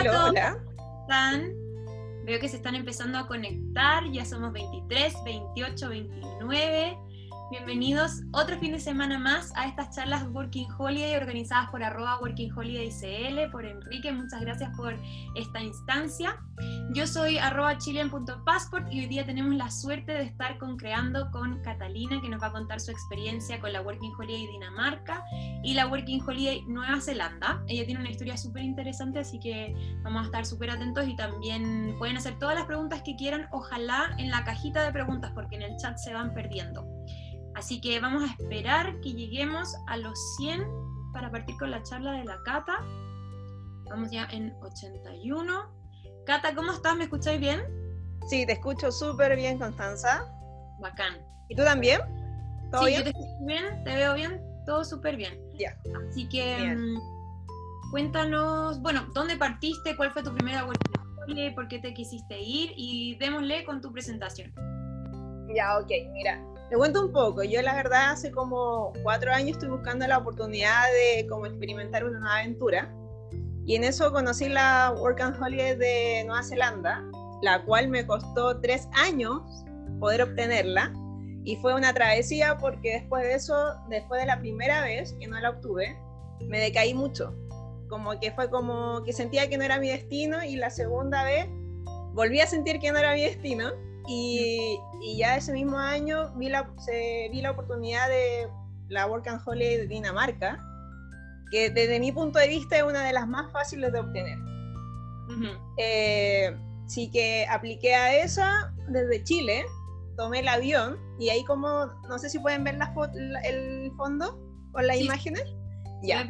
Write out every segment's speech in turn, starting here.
Hola todos. hola. ¿Cómo están? Veo que se están empezando a conectar. Ya somos 23, 28, 29. Bienvenidos otro fin de semana más a estas charlas Working Holiday organizadas por arroba Working Holiday CL, por Enrique. Muchas gracias por esta instancia. Yo soy arroba chilean.passport y hoy día tenemos la suerte de estar concreando con Catalina, que nos va a contar su experiencia con la Working Holiday Dinamarca y la Working Holiday Nueva Zelanda. Ella tiene una historia súper interesante, así que vamos a estar súper atentos y también pueden hacer todas las preguntas que quieran, ojalá en la cajita de preguntas, porque en el chat se van perdiendo. Así que vamos a esperar que lleguemos a los 100 para partir con la charla de la Cata. Vamos ya en 81. Cata, ¿cómo estás? ¿Me escucháis bien? Sí, te escucho súper bien, Constanza. Bacán. ¿Y tú también? ¿Todo sí, bien? yo te escucho bien, te veo bien, todo súper bien. Ya. Así que Bien. mm, cuéntanos, bueno, ¿dónde partiste? ¿Cuál fue tu primera Holiday? ¿Por qué te quisiste ir? Y démosle con tu presentación. Ya, ok, mira. Te cuento un poco. Yo la verdad hace como cuatro años estoy buscando la oportunidad de como experimentar una nueva aventura. Y en eso conocí la Work and Holiday de Nueva Zelanda, la cual me costó tres años poder obtenerla. Y fue una travesía porque después de eso, después de la primera vez que no la obtuve, me decaí mucho. Como que fue como que sentía que no era mi destino y la segunda vez volví a sentir que no era mi destino y, y ya ese mismo año vi la, se, vi la oportunidad de la Work and Holiday de Dinamarca, que desde mi punto de vista es una de las más fáciles de obtener. Ujú. Eh, sí que apliqué a esa desde Chile, tomé el avión y ahí como, no sé si pueden ver la el fondo con las Sí. imágenes. Se Ya.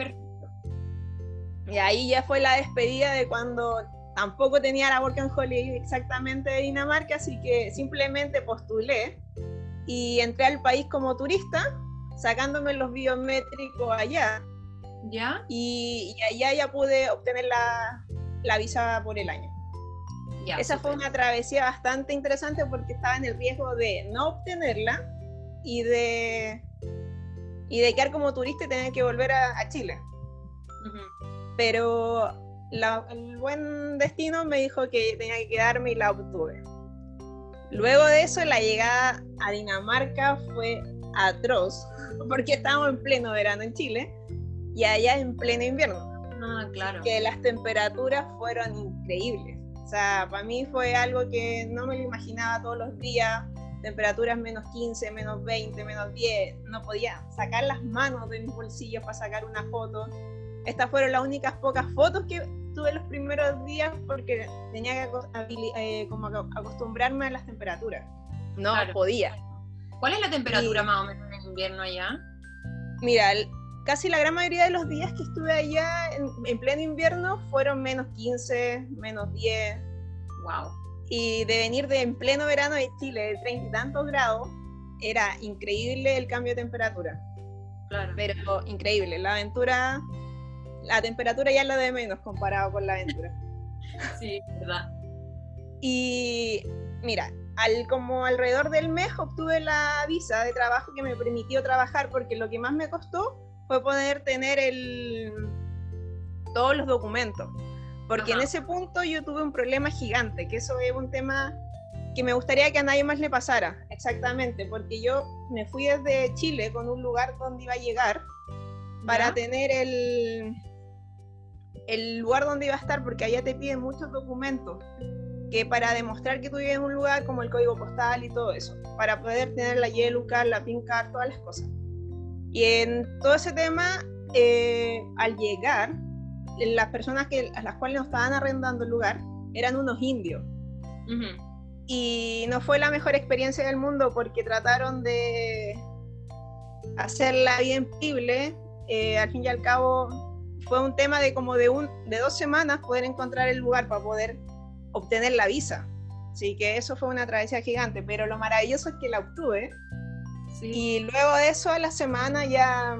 Y ahí ya fue la despedida de cuando tampoco tenía la Work and Holiday exactamente de Dinamarca, así que simplemente postulé y entré al país como turista, sacándome los biométricos allá, ¿Ya? y, y allá ya pude obtener la, la visa por el año. Ya. Esa fue súper. una travesía bastante interesante porque estaba en el riesgo de no obtenerla y de, y de quedar como turista y tener que volver a- a Chile Ujú. pero la- el buen destino me dijo que tenía que quedarme y la obtuve. Luego de eso, la llegada a Dinamarca fue atroz, porque estábamos en pleno verano en Chile y allá en pleno invierno, Ah, claro. que las temperaturas fueron increíbles. O sea, para mí fue algo que no me lo imaginaba todos los días, temperaturas menos 15, menos 20, menos 10, no podía sacar las manos de mis bolsillos para sacar una foto. Estas fueron las únicas pocas fotos que tuve los primeros días porque tenía que eh, como aco- acostumbrarme a las temperaturas. No Claro. podía. ¿Cuál es la temperatura Y- más o menos en invierno allá? Mira, el- casi la gran mayoría de los días que estuve allá en, en pleno invierno fueron menos 15, menos 10. Wow. Y de venir de en pleno verano de Chile, de treinta y tantos grados, era increíble el cambio de temperatura. Claro. Pero increíble, la aventura, la temperatura ya es lo de menos comparado con la aventura. Sí, verdad. Y mira, al, como alrededor del mes obtuve la visa de trabajo que me permitió trabajar porque lo que más me costó fue poder tener el, todos los documentos. Porque en ese punto yo tuve un problema gigante, que eso es un tema que me gustaría que a nadie más le pasara, exactamente, porque yo me fui desde Chile con un lugar donde iba a llegar para ¿Ya? tener el, el lugar donde iba a estar, porque allá te piden muchos documentos que para demostrar que tú vives en un lugar como el código postal y todo eso, para poder tener la Yellow Card, la Pink Card, todas las cosas. Y en todo ese tema, eh, al llegar, las personas que, a las cuales nos estaban arrendando el lugar eran unos indios. Ujú. Y no fue la mejor experiencia del mundo porque trataron de hacerla bien posible. Eh, al fin y al cabo, fue un tema de como de, un, de dos semanas poder encontrar el lugar para poder obtener la visa. Así que eso fue una travesía gigante, pero lo maravilloso es que la obtuve. Sí. Y luego de eso, a la semana ya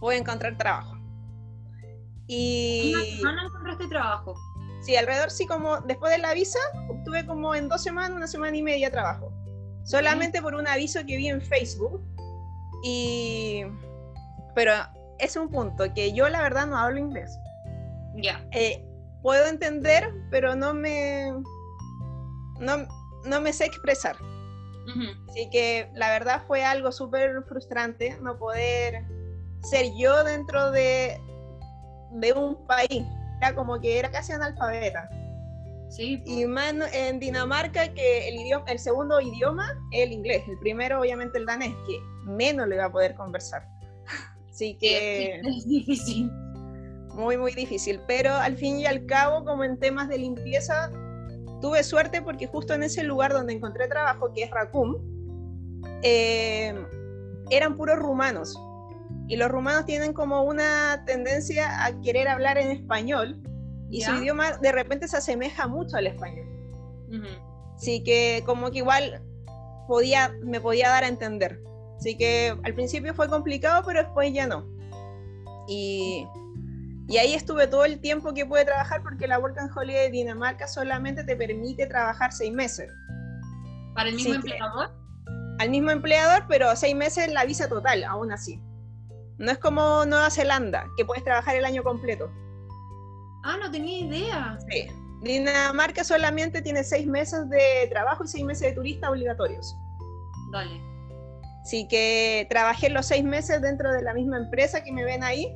pude encontrar trabajo. Y Una semana encontraste trabajo. sí, alrededor sí, como después de la visa, obtuve como en dos semanas, una semana y media trabajo. Solamente por un aviso que vi en Facebook. Y. Pero es un punto que yo la verdad no hablo inglés. Ya. Eh, puedo entender, pero no me, no, no me sé expresar. Así que la verdad fue algo súper frustrante no poder ser yo dentro de, de un país. Era como que era casi analfabeta. Sí. Y más en Dinamarca que el, idioma, el segundo idioma es el inglés, el primero obviamente el danés, que menos le va a poder conversar. Así que... Es difícil. Muy, muy difícil. Pero al fin y al cabo, como en temas de limpieza, tuve suerte porque justo en ese lugar donde encontré trabajo, que es Racum, eh, eran puros rumanos. Y los rumanos tienen como una tendencia a querer hablar en español y su idioma de repente se asemeja mucho al español. Así que como que igual podía, me podía dar a entender. Así que al principio fue complicado, pero después ya no. Y, y ahí estuve todo el tiempo que pude trabajar porque la Work and Holiday de Dinamarca solamente te permite trabajar seis meses. ¿Para el mismo empleador? Al mismo empleador, pero seis meses la visa total, aún así. No es como Nueva Zelanda, que puedes trabajar el año completo. Ah, no tenía idea. Sí. Dinamarca solamente tiene seis meses de trabajo y seis meses de turista obligatorios. Dale. Así que trabajé los seis meses dentro de la misma empresa que me ven ahí.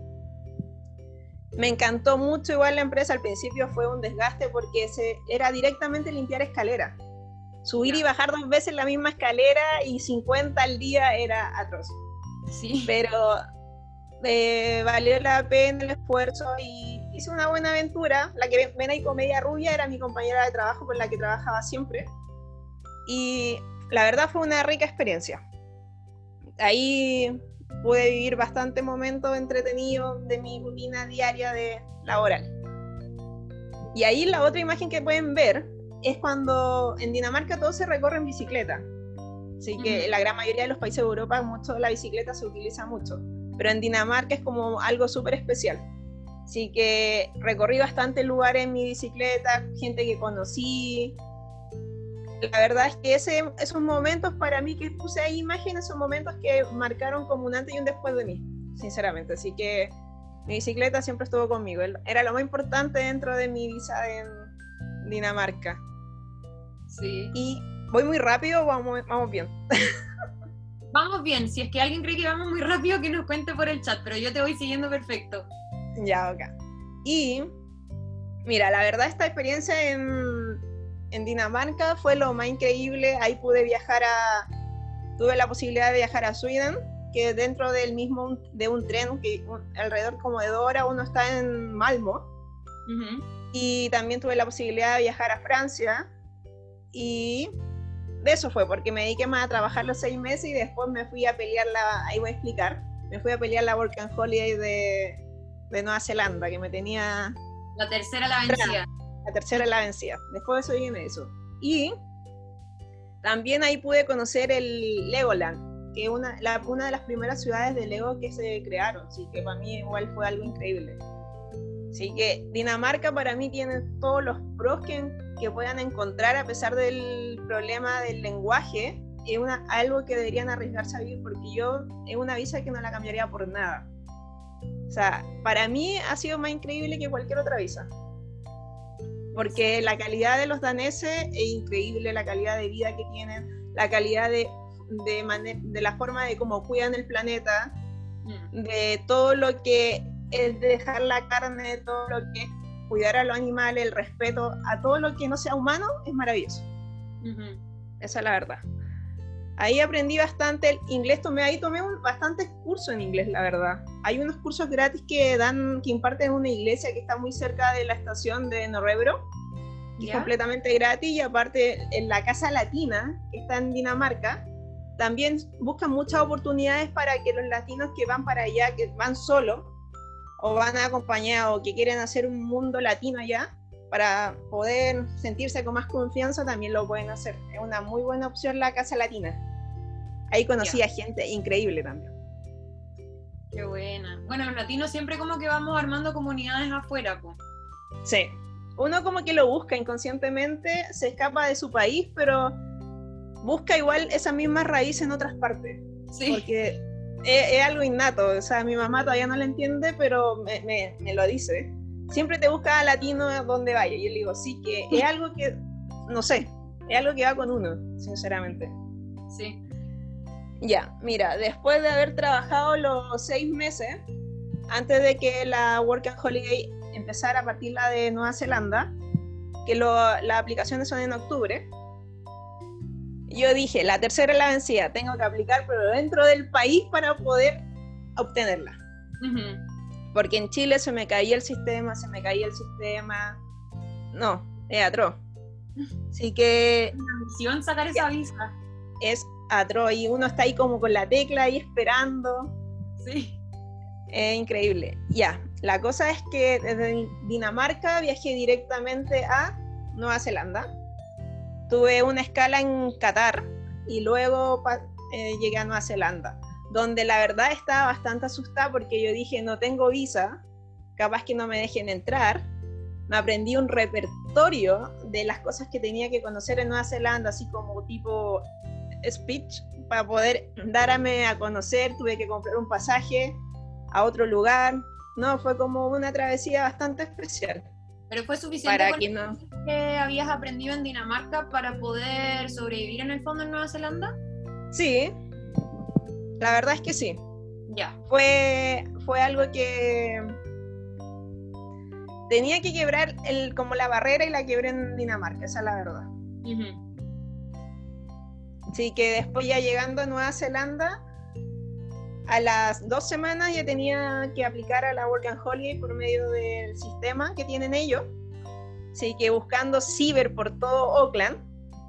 Me encantó mucho igual la empresa. Al principio fue un desgaste porque se, era directamente limpiar escalera. Subir y bajar dos veces la misma escalera y 50 al día era atroz. Sí. Pero eh, valió la pena el esfuerzo y hice una buena aventura. La que ven ahí comedia rubia era mi compañera de trabajo con la que trabajaba siempre. Y la verdad fue una rica experiencia. Ahí pude vivir bastante momentos entretenidos de mi rutina diaria de laboral. Y ahí la otra imagen que pueden ver es cuando en Dinamarca todo se recorre en bicicleta. Así que la gran mayoría de los países de Europa mucho la bicicleta se utiliza mucho. Pero en Dinamarca es como algo súper especial. Así que recorrí bastante lugares en mi bicicleta, gente que conocí. La verdad es que ese, esos momentos para mí que puse ahí imágenes son momentos que marcaron como un antes y un después de mí, sinceramente. Así que mi bicicleta siempre estuvo conmigo. Era lo más importante dentro de mi visa en Dinamarca. Sí. Y voy muy rápido, vamos, vamos bien. Vamos bien, si es que alguien cree que vamos muy rápido, que nos cuente por el chat, pero yo te voy siguiendo perfecto. Ya, ok. Y mira, la verdad esta experiencia en, en Dinamarca fue lo más increíble. Ahí pude viajar a, tuve la posibilidad de viajar a Sweden, que dentro del mismo, de un tren, que alrededor como de dos horas uno está en Malmo. Y también tuve la posibilidad de viajar a Francia. Y de eso fue, porque me dediqué más a trabajar los seis meses y después me fui a pelear la, ahí voy a explicar, me fui a pelear la Work and Holiday de, de Nueva Zelanda, que me tenía... La tercera la vencida. La tercera la vencida. Después de eso viene eso. Y también ahí pude conocer el Legoland, que es una, de las primeras ciudades de Lego que se crearon, así que para mí igual fue algo increíble. Así que Dinamarca para mí tiene todos los pros que, puedan encontrar a pesar del problema del lenguaje. Es algo que deberían arriesgarse a vivir porque yo es una visa que no la cambiaría por nada. O sea, para mí ha sido más increíble que cualquier otra visa. Porque la calidad de los daneses es increíble, la calidad de vida que tienen, la calidad de, de, de la forma de cómo cuidan el planeta, mm. de todo lo que es dejar la carne, todo lo que es cuidar a los animales, el respeto a todo lo que no sea humano, es maravilloso. Esa es la verdad. Ahí aprendí bastante el inglés, tomé ahí tomé un, bastantes cursos en inglés, la verdad. Hay unos cursos gratis que dan, que imparten en una iglesia que está muy cerca de la estación de Norrebro, que es completamente gratis, y aparte en la Casa Latina, que está en Dinamarca, también buscan muchas oportunidades para que los latinos que van para allá, que van solo, o van acompañados, o que quieren hacer un mundo latino allá, para poder sentirse con más confianza también lo pueden hacer. Es una muy buena opción la Casa Latina. Ahí conocí a gente increíble también. Qué buena. Bueno, los latinos siempre como que vamos armando comunidades afuera, pues. Sí. Uno como que lo busca inconscientemente, se escapa de su país, pero busca igual esa misma raíz en otras partes. Sí. Porque es, algo innato. O sea, mi mamá todavía no lo entiende, pero me, me, me lo dice siempre te busca a latino donde vaya. Y yo le digo, sí, que es algo que, no sé, es algo que va con uno, sinceramente. Sí. Ya, mira, después de haber trabajado los seis meses, antes de que la Work and Holiday empezara a partir la de Nueva Zelanda, que las aplicaciones son en octubre, yo dije, la tercera es la vencida, tengo que aplicar, pero dentro del país para poder obtenerla. Porque en Chile se me caía el sistema, se me caía el sistema. No, es atroz. Así que. Una misión sacar esa visa. Es atroz y uno está ahí como con la tecla ahí esperando. Sí. Es increíble. Ya, la cosa es que desde Dinamarca viajé directamente a Nueva Zelanda. Tuve una escala en Qatar y luego eh, llegué a Nueva Zelanda donde la verdad estaba bastante asustada porque yo dije, no tengo visa, capaz que no me dejen entrar. Me aprendí un repertorio de las cosas que tenía que conocer en Nueva Zelanda, así como tipo speech, para poder darme a conocer. Tuve que comprar un pasaje a otro lugar. No, fue como una travesía bastante especial. Pero fue suficiente para que no. que habías aprendido en Dinamarca para poder sobrevivir en el fondo en Nueva Zelanda. Sí, la verdad es que sí. Ya. Fue, fue algo que tenía que quebrar el, como la barrera y la quebré en Dinamarca, esa es la verdad. Así que después ya llegando a Nueva Zelanda, a las dos semanas ya tenía que aplicar a la Work and Holiday por medio del sistema que tienen ellos. Así que buscando ciber por todo Auckland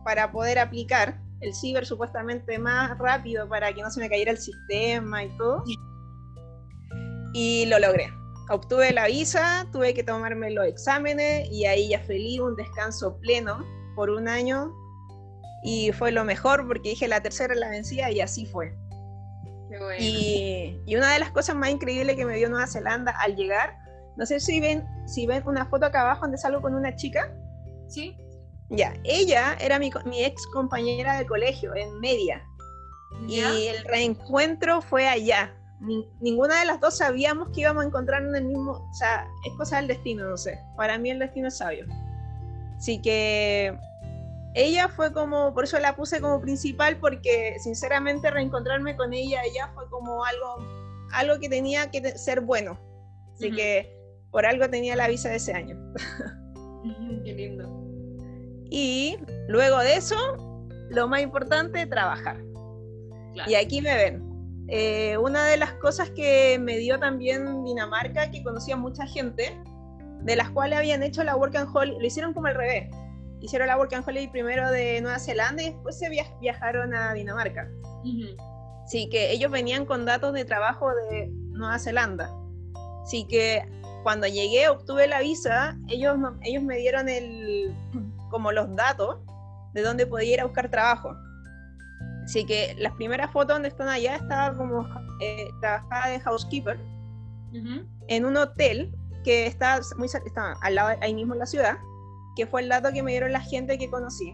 para poder aplicar el ciber supuestamente más rápido para que no se me cayera el sistema y todo. Y lo logré. Obtuve la visa, tuve que tomarme los exámenes y ahí ya feliz, un descanso pleno por un año. Y fue lo mejor porque dije la tercera la vencía y así fue. y, y, una de las cosas más increíbles que me dio Nueva Zelanda al llegar, no sé si ven, si ven una foto acá abajo donde salgo con una chica. Sí. Ya, ella era mi, ex compañera de colegio en media. Y el reencuentro fue allá. ninguna de las dos sabíamos que íbamos a encontrar en el mismo. O sea, es cosa del destino, no sé. Para mí el destino es sabio. Así que ella fue como, por eso la puse como principal, porque sinceramente reencontrarme con ella, ella fue como algo, algo que tenía que ser bueno. Así que por algo tenía la visa de ese año. Qué lindo. Y luego de eso, lo más importante, trabajar. Y aquí me ven. Eh, una de las cosas que me dio también Dinamarca, que conocía mucha gente, de las cuales habían hecho la Work and Holiday, lo hicieron como al revés. Hicieron la Work and Holiday primero de Nueva Zelanda y después se viajaron a Dinamarca. Así que ellos venían con datos de trabajo de Nueva Zelanda. Así que cuando llegué, obtuve la visa, ellos, ellos me dieron el, como los datos de dónde podía ir a buscar trabajo. Así que las primeras fotos donde están allá estaba como eh, trabajaba de housekeeper en un hotel que está muy está al lado ahí mismo en la ciudad, que fue el dato que me dieron la gente que conocí.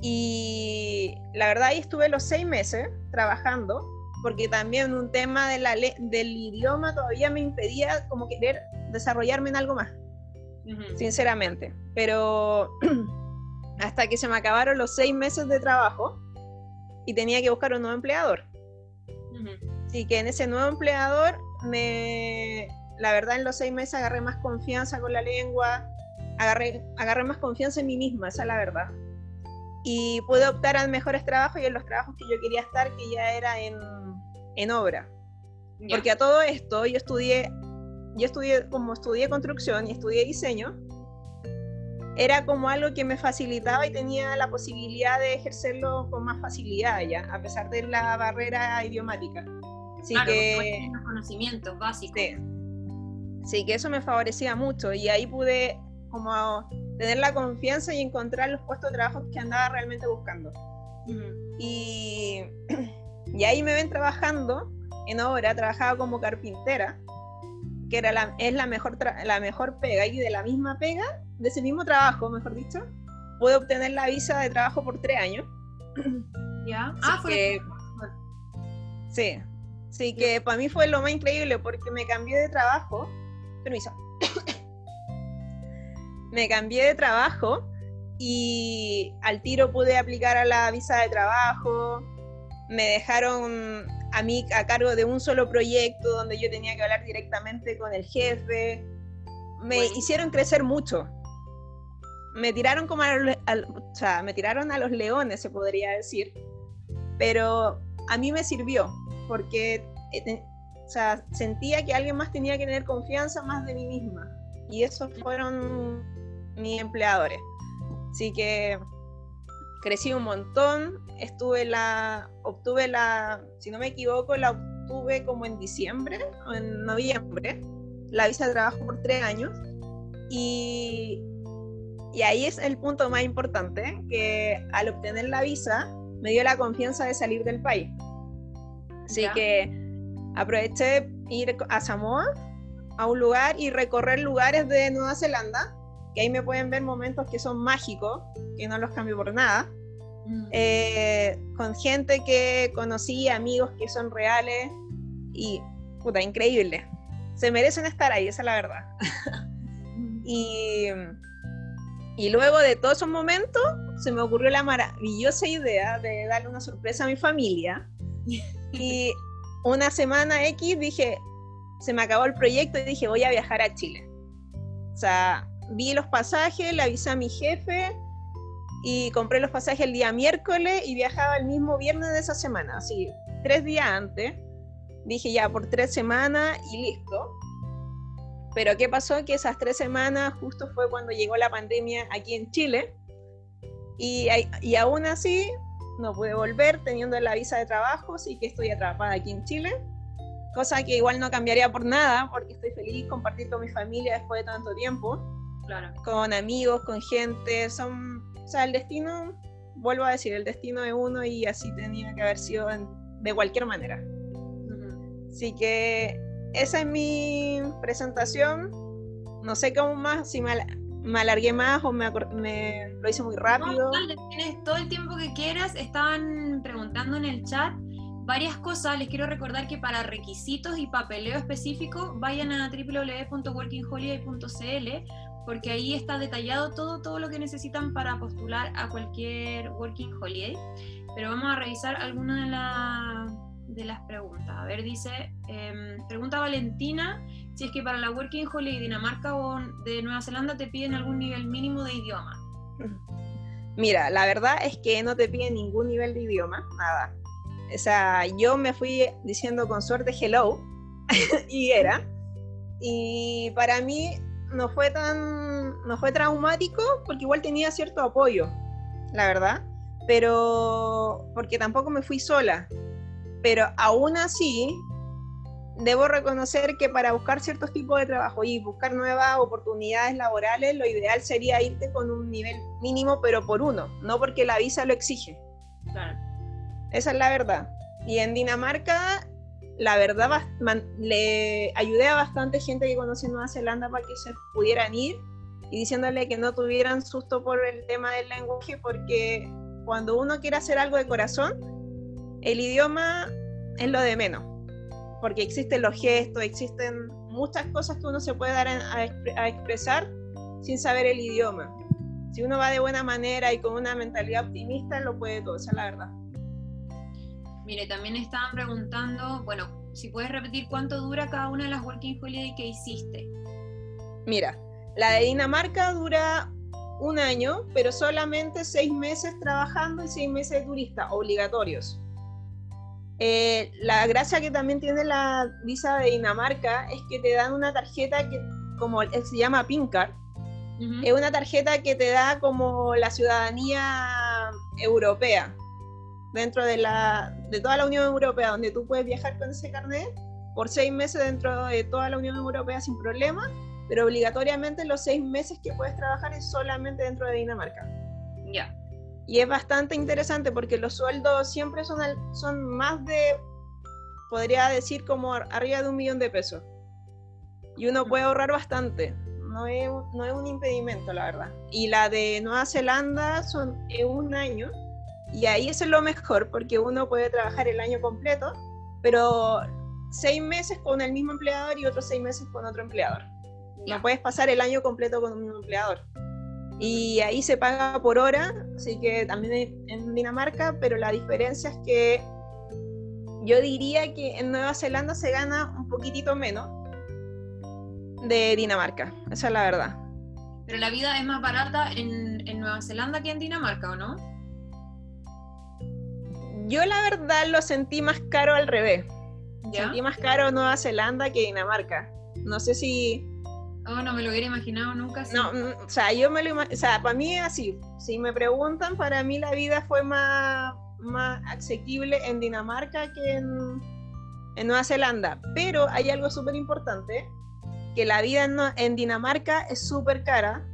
Y la verdad ahí estuve los seis meses trabajando, porque también un tema de la del idioma todavía me impedía como querer desarrollarme en algo más sinceramente. Pero hasta que se me acabaron los seis meses de trabajo y tenía que buscar un nuevo empleador. Así que en ese nuevo empleador, me, la verdad en los seis meses agarré más confianza con la lengua, agarré, agarré más confianza en mí misma, esa es la verdad. Y pude optar a mejores trabajos y en los trabajos que yo quería estar, que ya era en, en obra. Porque a todo esto yo estudié yo estudié, como estudié construcción y estudié diseño, era como algo que me facilitaba y tenía la posibilidad de ejercerlo con más facilidad ya, a pesar de la barrera idiomática. Así que los conocimientos básicos. Sí. que eso me favorecía mucho y ahí pude como tener la confianza y encontrar los puestos de trabajo que andaba realmente buscando. y, y ahí me ven trabajando en obra, trabajaba como carpintera que era la, es la mejor, la mejor pega, y de la misma pega, de ese mismo trabajo, mejor dicho, pude obtener la visa de trabajo por tres años. ¿Ya? ah, fue. sí, sí, que para mí fue lo más increíble porque me cambié de trabajo. Permiso. Me cambié de trabajo y al tiro pude aplicar a la visa de trabajo. Me dejaron a mí a cargo de un solo proyecto donde yo tenía que hablar directamente con el jefe. Me hicieron crecer mucho. Me tiraron como a los, o sea, me tiraron a los leones, se podría decir. Pero a mí me sirvió porque eh, o sea, sentía que alguien más tenía que tener confianza más de mí misma. Y esos fueron mis empleadores. Así que crecí un montón, estuve la, obtuve la, si no me equivoco, la obtuve como en diciembre o en noviembre, la visa de trabajo por tres años. Y, y ahí es el punto más importante, que al obtener la visa me dio la confianza de salir del país. Así que aproveché ir a Samoa, a un lugar y recorrer lugares de Nueva Zelanda que ahí me pueden ver momentos que son mágicos, que no los cambio por nada, mm. eh, con gente que conocí, amigos que son reales y, puta, increíble. Se merecen estar ahí, esa es la verdad. Y, y luego de todos esos momentos, se me ocurrió la maravillosa idea de darle una sorpresa a mi familia. y una semana X dije, se me acabó el proyecto y dije, voy a viajar a Chile. O sea, vi los pasajes, le avisé a mi jefe y compré los pasajes el día miércoles y viajaba el mismo viernes de esa semana, así, tres días antes. Dije ya por tres semanas y listo. Pero ¿qué pasó? Que esas tres semanas justo fue cuando llegó la pandemia aquí en Chile y, y aún así no pude volver teniendo la visa de trabajo, así que estoy atrapada aquí en Chile. Cosa que igual no cambiaría por nada, porque estoy feliz compartir con mi familia después de tanto tiempo con amigos, con gente, son, o sea, el destino, vuelvo a decir, el destino de uno y así tenía que haber sido de cualquier manera. Así que esa es mi presentación. No sé cómo más, si me, alargué más o me, me, lo hice muy rápido. No, tienes todo el tiempo que quieras. Estaban preguntando en el chat varias cosas. Les quiero recordar que para requisitos y papeleo específico vayan a www.workingholiday.cl porque ahí está detallado todo, todo lo que necesitan para postular a cualquier Working Holiday. Pero vamos a revisar algunas de, las preguntas. A ver, dice, em, pregunta Valentina, si es que para la Working Holiday Dinamarca o de Nueva Zelanda te piden algún nivel mínimo de idioma. Mira, la verdad es que no te piden ningún nivel de idioma, nada. O sea, yo me fui diciendo con suerte hello y era. Y para mí no fue tan, no fue traumático porque igual tenía cierto apoyo, la verdad, pero porque tampoco me fui sola. Pero aún así, debo reconocer que para buscar ciertos tipos de trabajo y buscar nuevas oportunidades laborales, lo ideal sería irte con un nivel mínimo, pero por uno, no porque la visa lo exige. Claro. Esa es la verdad. Y en Dinamarca la verdad le ayudé a bastante gente que conoce Nueva Zelanda para que se pudieran ir y diciéndole que no tuvieran susto por el tema del lenguaje porque cuando uno quiere hacer algo de corazón, el idioma es lo de menos, porque existen los gestos, existen muchas cosas que uno se puede dar a, expresar sin saber el idioma. Si uno va de buena manera y con una mentalidad optimista, lo puede todo, esa es la verdad. Mire, también estaban preguntando, bueno, si puedes repetir cuánto dura cada una de las Working Holiday que hiciste. Mira, la de Dinamarca dura un año, pero solamente seis meses trabajando y seis meses de turista, obligatorios. Eh, la gracia que también tiene la visa de Dinamarca es que te dan una tarjeta que, como se llama Pink Card, es una tarjeta que te da como la ciudadanía europea dentro de, la, de toda la Unión Europea, donde tú puedes viajar con ese carnet por seis meses dentro de toda la Unión Europea sin problema, pero obligatoriamente los seis meses que puedes trabajar es solamente dentro de Dinamarca. Ya. Y es bastante interesante porque los sueldos siempre son, son más de, podría decir, como arriba de un millón de pesos. Y uno puede ahorrar bastante. No es, no es un impedimento, la verdad. Y la de Nueva Zelanda son un año y ahí es lo mejor porque uno puede trabajar el año completo, pero seis meses con el mismo empleador y otros seis meses con otro empleador. No puedes pasar el año completo con un mismo empleador. Y ahí se paga por hora, así que también en Dinamarca, pero la diferencia es que yo diría que en Nueva Zelanda se gana un poquitito menos de Dinamarca, esa es la verdad. Pero la vida es más barata en, en Nueva Zelanda que en Dinamarca, ¿o no? Yo la verdad lo sentí más caro al revés. Sentí más caro Nueva Zelanda que Dinamarca. No sé si... Oh, no me lo hubiera imaginado nunca. No, o sea, yo me lo O sea, para mí es así. Si me preguntan, para mí la vida fue más, más asequible en Dinamarca que en, en Nueva Zelanda. Pero hay algo súper importante, que la vida en, en Dinamarca es súper cara,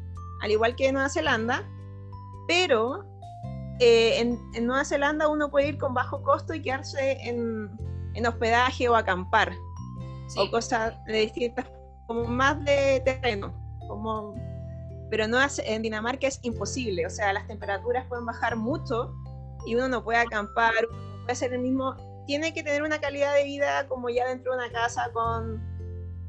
al igual que en Nueva Zelanda, pero eh, en, Nueva Zelanda uno puede ir con bajo costo y quedarse en, hospedaje o acampar, o cosas de distintas, como más de terreno, como, pero no en Dinamarca es imposible, o sea, las temperaturas pueden bajar mucho y uno no puede acampar, puede hacer el mismo, tiene que tener una calidad de vida como ya dentro de una casa con...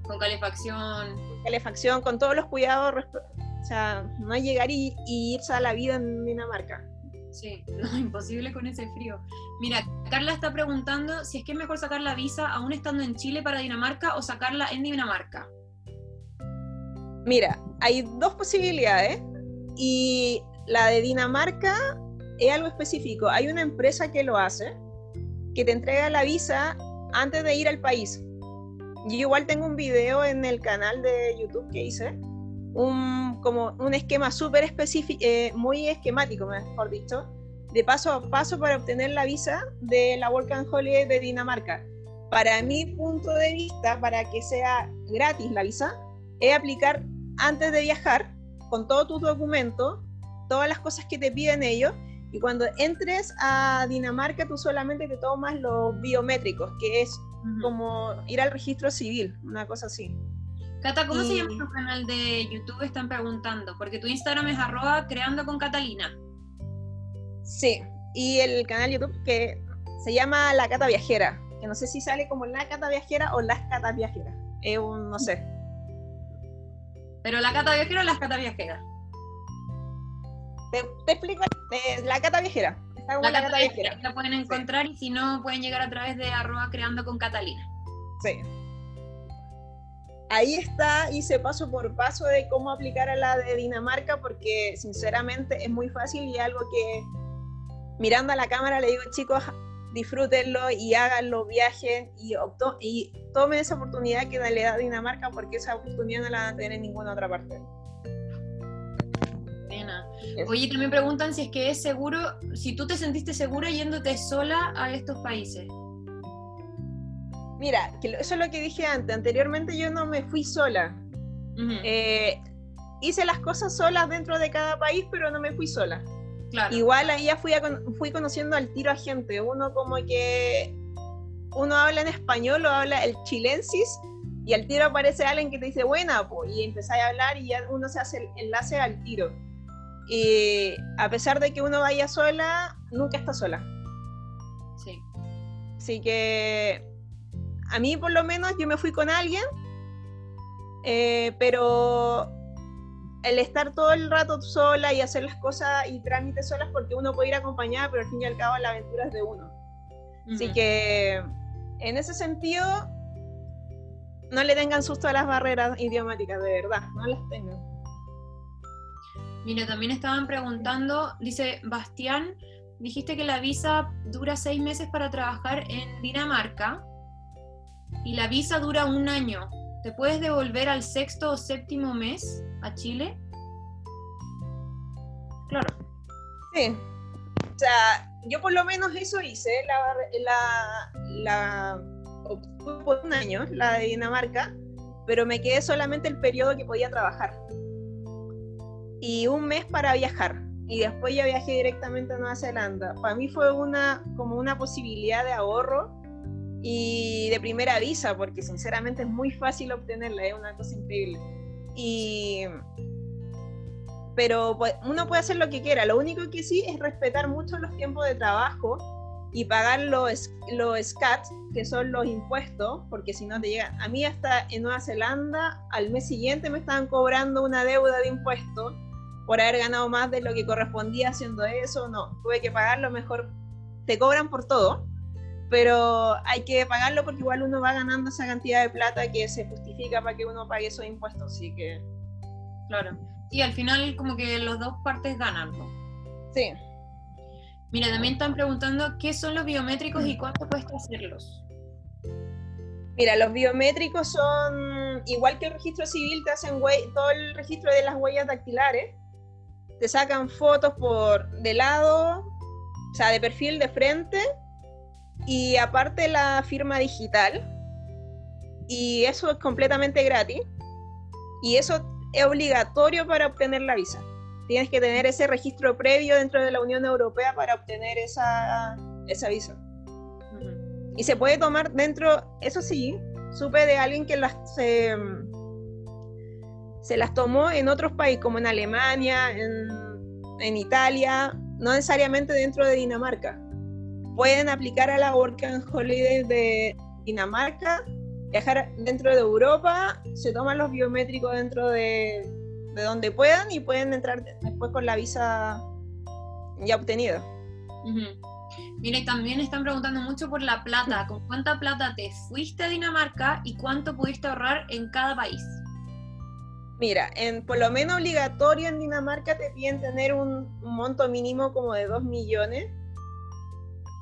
Con calefacción. calefacción, con todos los cuidados, o sea, no llegar y irse a la vida en Dinamarca. Sí, no, imposible con ese frío. Mira, Carla está preguntando si es que es mejor sacar la visa aún estando en Chile para Dinamarca o sacarla en Dinamarca. Mira, hay dos posibilidades y la de Dinamarca es algo específico. Hay una empresa que lo hace, que te entrega la visa antes de ir al país. Yo igual tengo un video en el canal de YouTube que hice un, como un esquema súper específico, eh, muy esquemático, mejor dicho, de paso a paso para obtener la visa de la Work and Holiday de Dinamarca. Para mi punto de vista, para que sea gratis la visa, es aplicar antes de viajar con todos tus documentos, todas las cosas que te piden ellos, y cuando entres a Dinamarca tú solamente te tomas los biométricos, que es como ir al registro civil, una cosa así. Cata, ¿cómo se llama tu canal de YouTube? Están preguntando, porque tu Instagram es arroba creando con Catalina. Sí, y el canal YouTube que se llama La Cata Viajera, que no sé si sale como La Cata Viajera o Las Catas Viajeras, es un, no sé. ¿Pero La Cata Viajera o Las Catas Viajeras? Te, explico, La Cata Viajera. la, Cata, Viajera. La pueden encontrar y si no, pueden llegar a través de arroba creando con Catalina. Sí ahí está, hice paso por paso de cómo aplicar a la de Dinamarca, porque sinceramente es muy fácil y algo que mirando a la cámara le digo, chicos, disfrútenlo y háganlo, viajen y, y tomen esa oportunidad que le da Dinamarca, porque esa oportunidad no la van a tener en ninguna otra parte. Oye, también preguntan si es que es seguro, si tú te sentiste segura yéndote sola a estos países. Mira, que eso es lo que dije antes. Anteriormente yo no me fui sola. Eh, hice las cosas solas dentro de cada país, pero no me fui sola. Igual ahí ya fui, fui conociendo al tiro a gente. Uno como que uno habla en español o habla el chilensis y al tiro aparece alguien que te dice buena, pues, y empezáis a hablar y ya uno se hace el enlace al tiro. Y a pesar de que uno vaya sola, nunca está sola. Sí. Así que a mí por lo menos yo me fui con alguien, eh, pero el estar todo el rato sola y hacer las cosas y trámites solas porque uno puede ir acompañada, pero al fin y al cabo la aventura es de uno. Así que en ese sentido, no le tengan susto a las barreras idiomáticas, de verdad, no las tengan. Mira, también estaban preguntando, dice Bastián, dijiste que la visa dura seis meses para trabajar en Dinamarca y la visa dura un año. ¿Te puedes devolver al sexto o séptimo mes a Chile? Claro. Sí. O sea, yo por lo menos eso hice, la, la, por un año, la de Dinamarca, pero me quedé solamente el periodo que podía trabajar. Y un mes para viajar. Y después ya viajé directamente a Nueva Zelanda. Para mí fue una, como una posibilidad de ahorro y de primera visa, porque sinceramente es muy fácil obtenerla, es una cosa increíble. Y pero pues, uno puede hacer lo que quiera, lo único que sí es respetar mucho los tiempos de trabajo y pagar los, los SCAT, que son los impuestos, porque si no te llegan. A mí hasta en Nueva Zelanda, al mes siguiente me estaban cobrando una deuda de impuestos por haber ganado más de lo que correspondía haciendo eso, no, tuve que pagarlo, mejor te cobran por todo, pero hay que pagarlo porque igual uno va ganando esa cantidad de plata que se justifica para que uno pague esos impuestos, así que... Claro. Y al final como que los dos partes ganan, ¿no? Sí. Mira, también están preguntando qué son los biométricos y cuánto cuesta hacerlos. Mira, los biométricos son igual que el registro civil, te hacen todo el registro de las huellas dactilares, te sacan fotos por de lado, o sea, de perfil de frente y aparte la firma digital. Y eso es completamente gratis. Y eso es obligatorio para obtener la visa. Tienes que tener ese registro previo dentro de la Unión Europea para obtener esa, esa visa. Y se puede tomar dentro, eso sí, supe de alguien que las se, se las tomó en otros países, como en Alemania, en, en Italia, no necesariamente dentro de Dinamarca pueden aplicar a la Work and Holiday de Dinamarca, viajar dentro de Europa, se toman los biométricos dentro de, donde puedan y pueden entrar después con la visa ya obtenida. Mira, y también están preguntando mucho por la plata. ¿Con cuánta plata te fuiste a Dinamarca y cuánto pudiste ahorrar en cada país? Mira, en, por lo menos obligatorio en Dinamarca te piden tener un, un monto mínimo como de 2 millones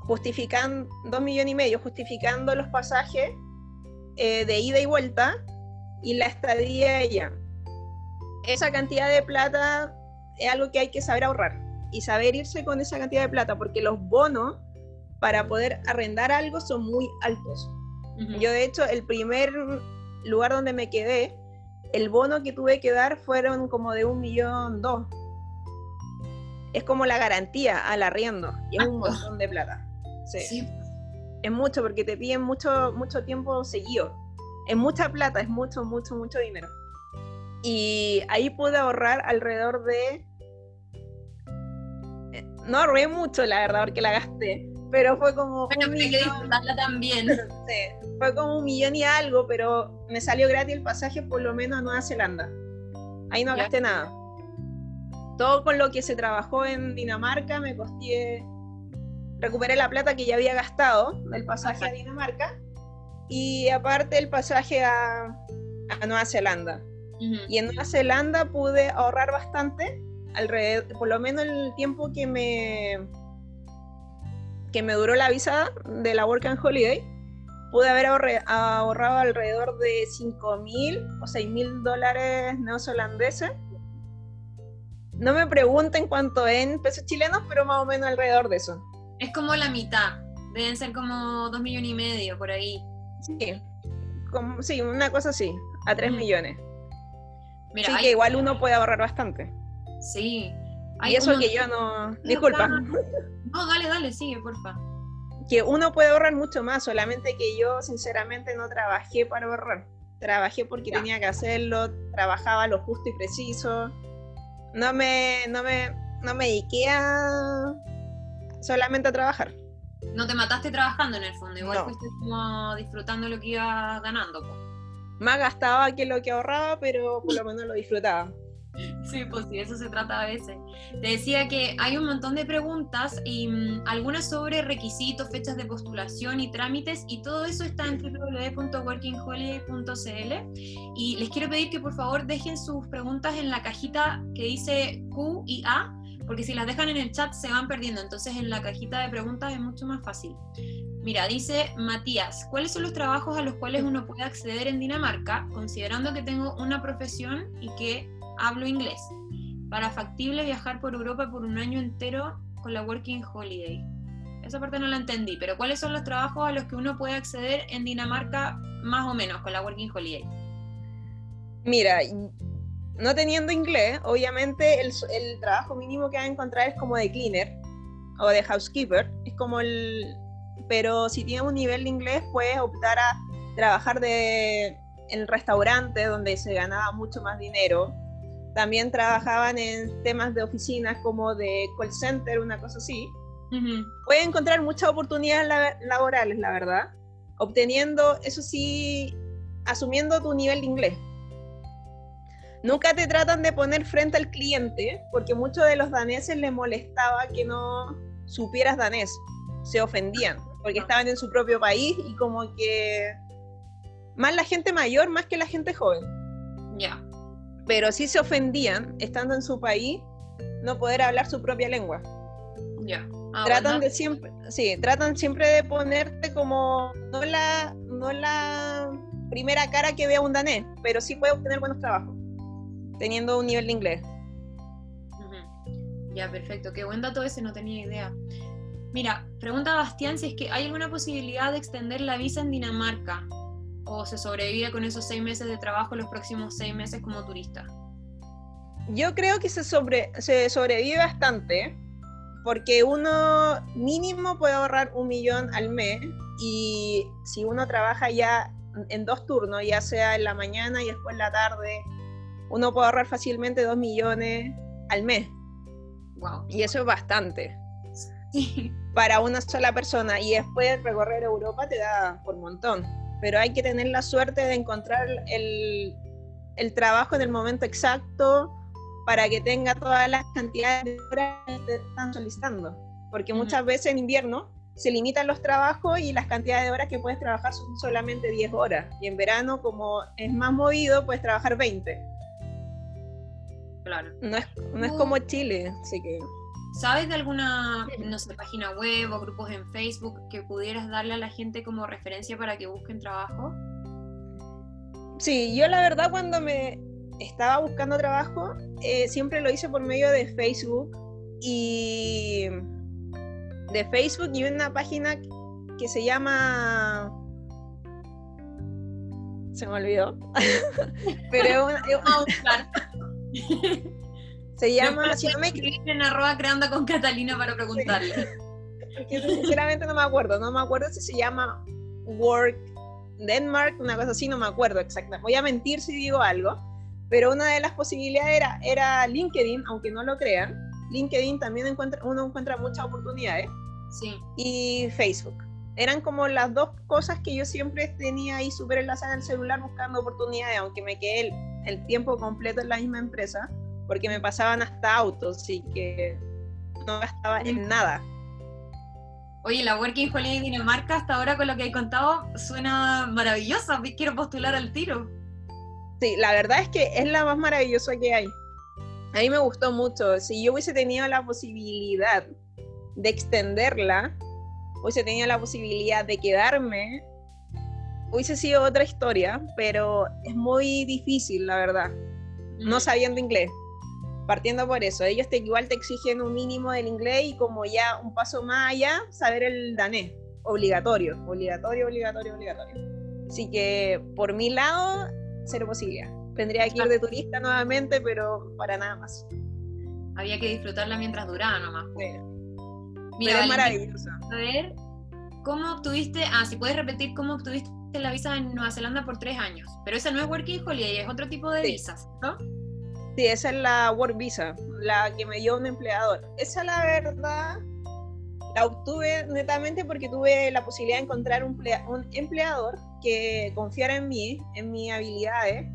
justificando, dos millones y medio, justificando los pasajes eh, de ida y vuelta y la estadía allá. Esa cantidad de plata es algo que hay que saber ahorrar y saber irse con esa cantidad de plata, porque los bonos para poder arrendar algo son muy altos. Yo de hecho el primer lugar donde me quedé, el bono que tuve que dar fueron como de un millón dos. Es como la garantía al arriendo y es un montón de plata. Sí. Es mucho porque te piden mucho, mucho tiempo seguido. Es mucha plata, es mucho, mucho, mucho dinero. Y ahí pude ahorrar alrededor de... Eh, no ahorré mucho, la verdad, porque la gasté. Pero fue como... Bueno, un millón... también. sí, fue como un millón y algo, pero me salió gratis el pasaje por lo menos a Nueva Zelanda. Ahí no gasté nada. Todo con lo que se trabajó en Dinamarca me costé recuperé la plata que ya había gastado del pasaje a Dinamarca y aparte el pasaje a, a Nueva Zelanda. Y en Nueva Zelanda pude ahorrar bastante, alrededor, por lo menos el tiempo que me que me duró la visa de la Work and Holiday, pude haber ahorrado alrededor de 5 mil o 6 mil dólares neozelandeses. No me pregunten cuánto en pesos chilenos, pero más o menos alrededor de eso. Es como la mitad. Deben ser como dos millones y medio por ahí. Sí, como, sí una cosa así, a tres millones. Mira, sí, que igual uno puede ahorrar bastante. Sí. y eso que yo no. Disculpa. No, dale, dale, sigue, porfa. Que uno puede ahorrar mucho más, solamente que yo, sinceramente, no trabajé para ahorrar. Trabajé porque tenía que hacerlo, trabajaba lo justo y preciso. No me, no me, no me dediqué a solamente a trabajar. No te mataste trabajando en el fondo, igual fuiste como disfrutando lo que ibas ganando. Más gastaba que lo que ahorraba, pero por lo menos lo disfrutaba. Sí, pues sí, eso se trata a veces. Te decía que hay un montón de preguntas y mm, algunas sobre requisitos, fechas de postulación y trámites y todo eso está en www.workingholiday.cl y les quiero pedir que por favor dejen sus preguntas en la cajita que dice Q y A porque si las dejan en el chat se van perdiendo, entonces en la cajita de preguntas es mucho más fácil. Mira, dice Matías, ¿cuáles son los trabajos a los cuales uno puede acceder en Dinamarca, considerando que tengo una profesión y que hablo inglés? Para factible viajar por Europa por un año entero con la Working Holiday. Esa parte no la entendí, pero ¿cuáles son los trabajos a los que uno puede acceder en Dinamarca más o menos con la Working Holiday? Mira, no teniendo inglés, obviamente el, trabajo mínimo que va a encontrar es como de cleaner o de housekeeper. Es como el. Pero si tienes un nivel de inglés, puedes optar a trabajar de, en el restaurante donde se ganaba mucho más dinero. También trabajaban en temas de oficinas como de call center, una cosa así. Puedes encontrar muchas oportunidades laborales, la verdad, obteniendo, eso sí, asumiendo tu nivel de inglés nunca te tratan de poner frente al cliente, porque muchos de los daneses les molestaba que no supieras danés, se ofendían, porque estaban en su propio país y como que más la gente mayor más que la gente joven. Ya. Pero sí se ofendían, estando en su país, no poder hablar su propia lengua. Ya. Ah, tratan de siempre, sí, tratan siempre de ponerte como no la, no la primera cara que vea un danés, pero sí puede obtener buenos trabajos, teniendo un nivel de inglés. Ya, perfecto. Qué buen dato ese, no tenía idea. Mira, pregunta Bastián si es que hay alguna posibilidad de extender la visa en Dinamarca o se sobrevive con esos seis meses de trabajo los próximos seis meses como turista. Yo creo que se, sobre, se sobrevive bastante porque uno mínimo puede ahorrar un millón al mes y si uno trabaja ya en dos turnos, ya sea en la mañana y después en la tarde, uno puede ahorrar fácilmente dos millones al mes. Wow. Y eso es bastante. Para una sola persona. Y después recorrer Europa te da por montón. Pero hay que tener la suerte de encontrar el, el trabajo en el momento exacto para que tenga todas las cantidades de horas que te están solicitando. Porque muchas veces en invierno se limitan los trabajos y las cantidades de horas que puedes trabajar son solamente 10 horas. Y en verano, como es más movido, puedes trabajar 20. Claro. No es, no es como Chile, así que... ¿Sabes de alguna, no sé, página web o grupos en Facebook que pudieras darle a la gente como referencia para que busquen trabajo? Sí, yo la verdad cuando me estaba buscando trabajo, eh, siempre lo hice por medio de Facebook y de Facebook y una página que se llama se me olvidó pero es una, se llama si no me en arroba creando con Catalina para preguntarle sinceramente no me acuerdo no me acuerdo si se llama Work Denmark una cosa así no me acuerdo exactamente voy a mentir si digo algo pero una de las posibilidades era, era LinkedIn, aunque no lo crean. LinkedIn también encuentra, uno encuentra muchas oportunidades. Sí. Y Facebook. Eran como las dos cosas que yo siempre tenía ahí súper enlazadas en el celular buscando oportunidades, aunque me quedé el, tiempo completo en la misma empresa, porque me pasaban hasta autos, así que no gastaba en nada. Oye, la Working Holiday Dinamarca hasta ahora con lo que he contado suena maravillosa, quiero postular al tiro. Sí, la verdad es que es la más maravillosa que hay. A mí me gustó mucho. Si yo hubiese tenido la posibilidad de extenderla, hubiese tenido la posibilidad de quedarme, hubiese sido otra historia, pero es muy difícil, la verdad, no sabiendo inglés. Partiendo por eso, ellos te, igual te exigen un mínimo del inglés y como ya un paso más allá, saber el danés, obligatorio, obligatorio, obligatorio, obligatorio. Así que por mi lado, cero posibilidad. Tendría que ir de turista nuevamente, pero para nada más. Había que disfrutarla mientras duraba nomás. Mira, es maravillosa. A ver, ¿cómo obtuviste? Ah, si puedes repetir cómo obtuviste la visa en Nueva Zelanda por tres años. Pero esa no es Working Holiday, es otro tipo de visas, ¿no? Sí, esa es la Work Visa, la que me dio un empleador. Esa, la verdad, la obtuve netamente porque tuve la posibilidad de encontrar un, empleador que confiara en mí, en mis habilidades,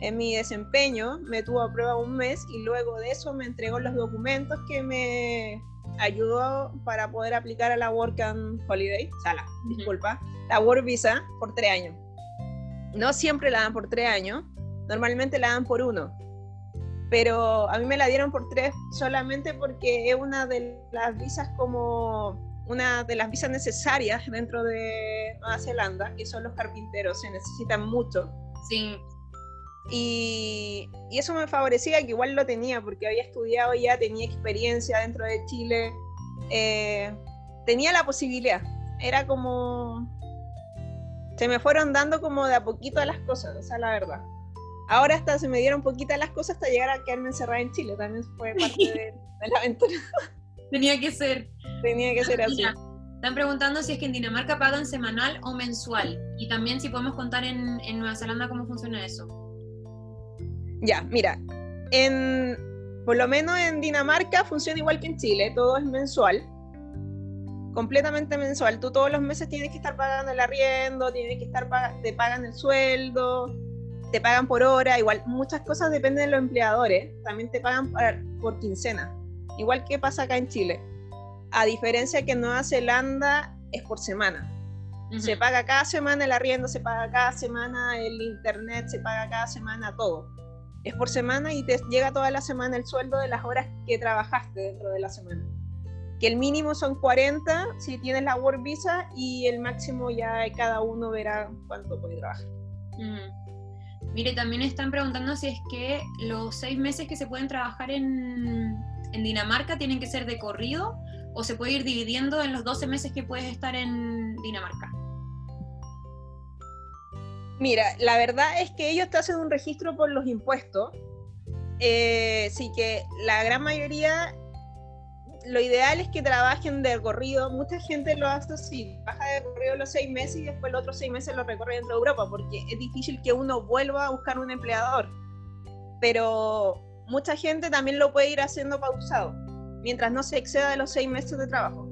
en mi desempeño, me tuvo a prueba un mes y luego de eso me entregó los documentos que me ayudó para poder aplicar a la Work and Holiday, sala, disculpa, la Work Visa por tres años. No siempre la dan por tres años, normalmente la dan por uno pero a mí me la dieron por tres solamente porque es una de las visas como una de las visas necesarias dentro de Nueva Zelanda, que son los carpinteros, se necesitan mucho. Sí. Y, y, eso me favorecía que igual lo tenía, porque había estudiado ya, tenía experiencia dentro de Chile, eh, tenía la posibilidad. Era como... Se me fueron dando como de a poquito las cosas, esa es la verdad. Ahora hasta se me dieron poquitas las cosas hasta llegar a quedarme encerrada en Chile. También fue parte de, la aventura. Tenía que ser. Tenía que ser así. están preguntando si es que en Dinamarca pagan semanal o mensual. Y también si podemos contar en, en Nueva Zelanda cómo funciona eso. Ya, mira. En, por lo menos en Dinamarca funciona igual que en Chile. Todo es mensual completamente mensual. Tú todos los meses tienes que estar pagando el arriendo, tienes que estar te pagan el sueldo, te pagan por hora, igual muchas cosas dependen de los empleadores, también te pagan por, quincena, igual que pasa acá en Chile. A diferencia que en Nueva Zelanda es por semana. Se paga cada semana el arriendo, se paga cada semana el internet, se paga cada semana todo. Es por semana y te llega toda la semana el sueldo de las horas que trabajaste dentro de la semana. Que el mínimo son 40 si tienes la Work Visa y el máximo ya cada uno verá cuánto puede trabajar. Mire, también están preguntando si es que los seis meses que se pueden trabajar en, en Dinamarca tienen que ser de corrido o se puede ir dividiendo en los 12 meses que puedes estar en Dinamarca. Mira, la verdad es que ellos te hacen un registro por los impuestos, eh, sí que la gran mayoría lo ideal es que trabajen de corrido. Mucha gente lo hace así, baja de corrido los seis meses y después los otros seis meses lo recorre dentro de Europa, porque es difícil que uno vuelva a buscar un empleador. Pero mucha gente también lo puede ir haciendo pausado, mientras no se exceda de los seis meses de trabajo.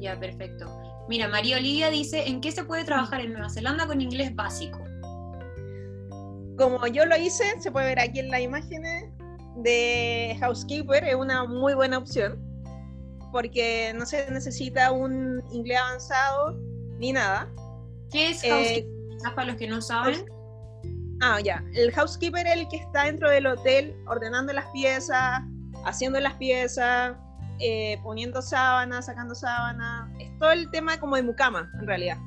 Ya, perfecto. Mira, María Olivia dice, ¿en qué se puede trabajar en Nueva Zelanda con inglés básico? Como yo lo hice, se puede ver aquí en las imágenes, de housekeeper es una muy buena opción porque no se necesita un inglés avanzado ni nada. ¿Qué es housekeeper? Eh, para los que no saben. Ah, ya. El housekeeper es el que está dentro del hotel ordenando las piezas, haciendo las piezas, eh, poniendo sábanas, sacando sábanas. Es todo el tema como de mucama, en realidad.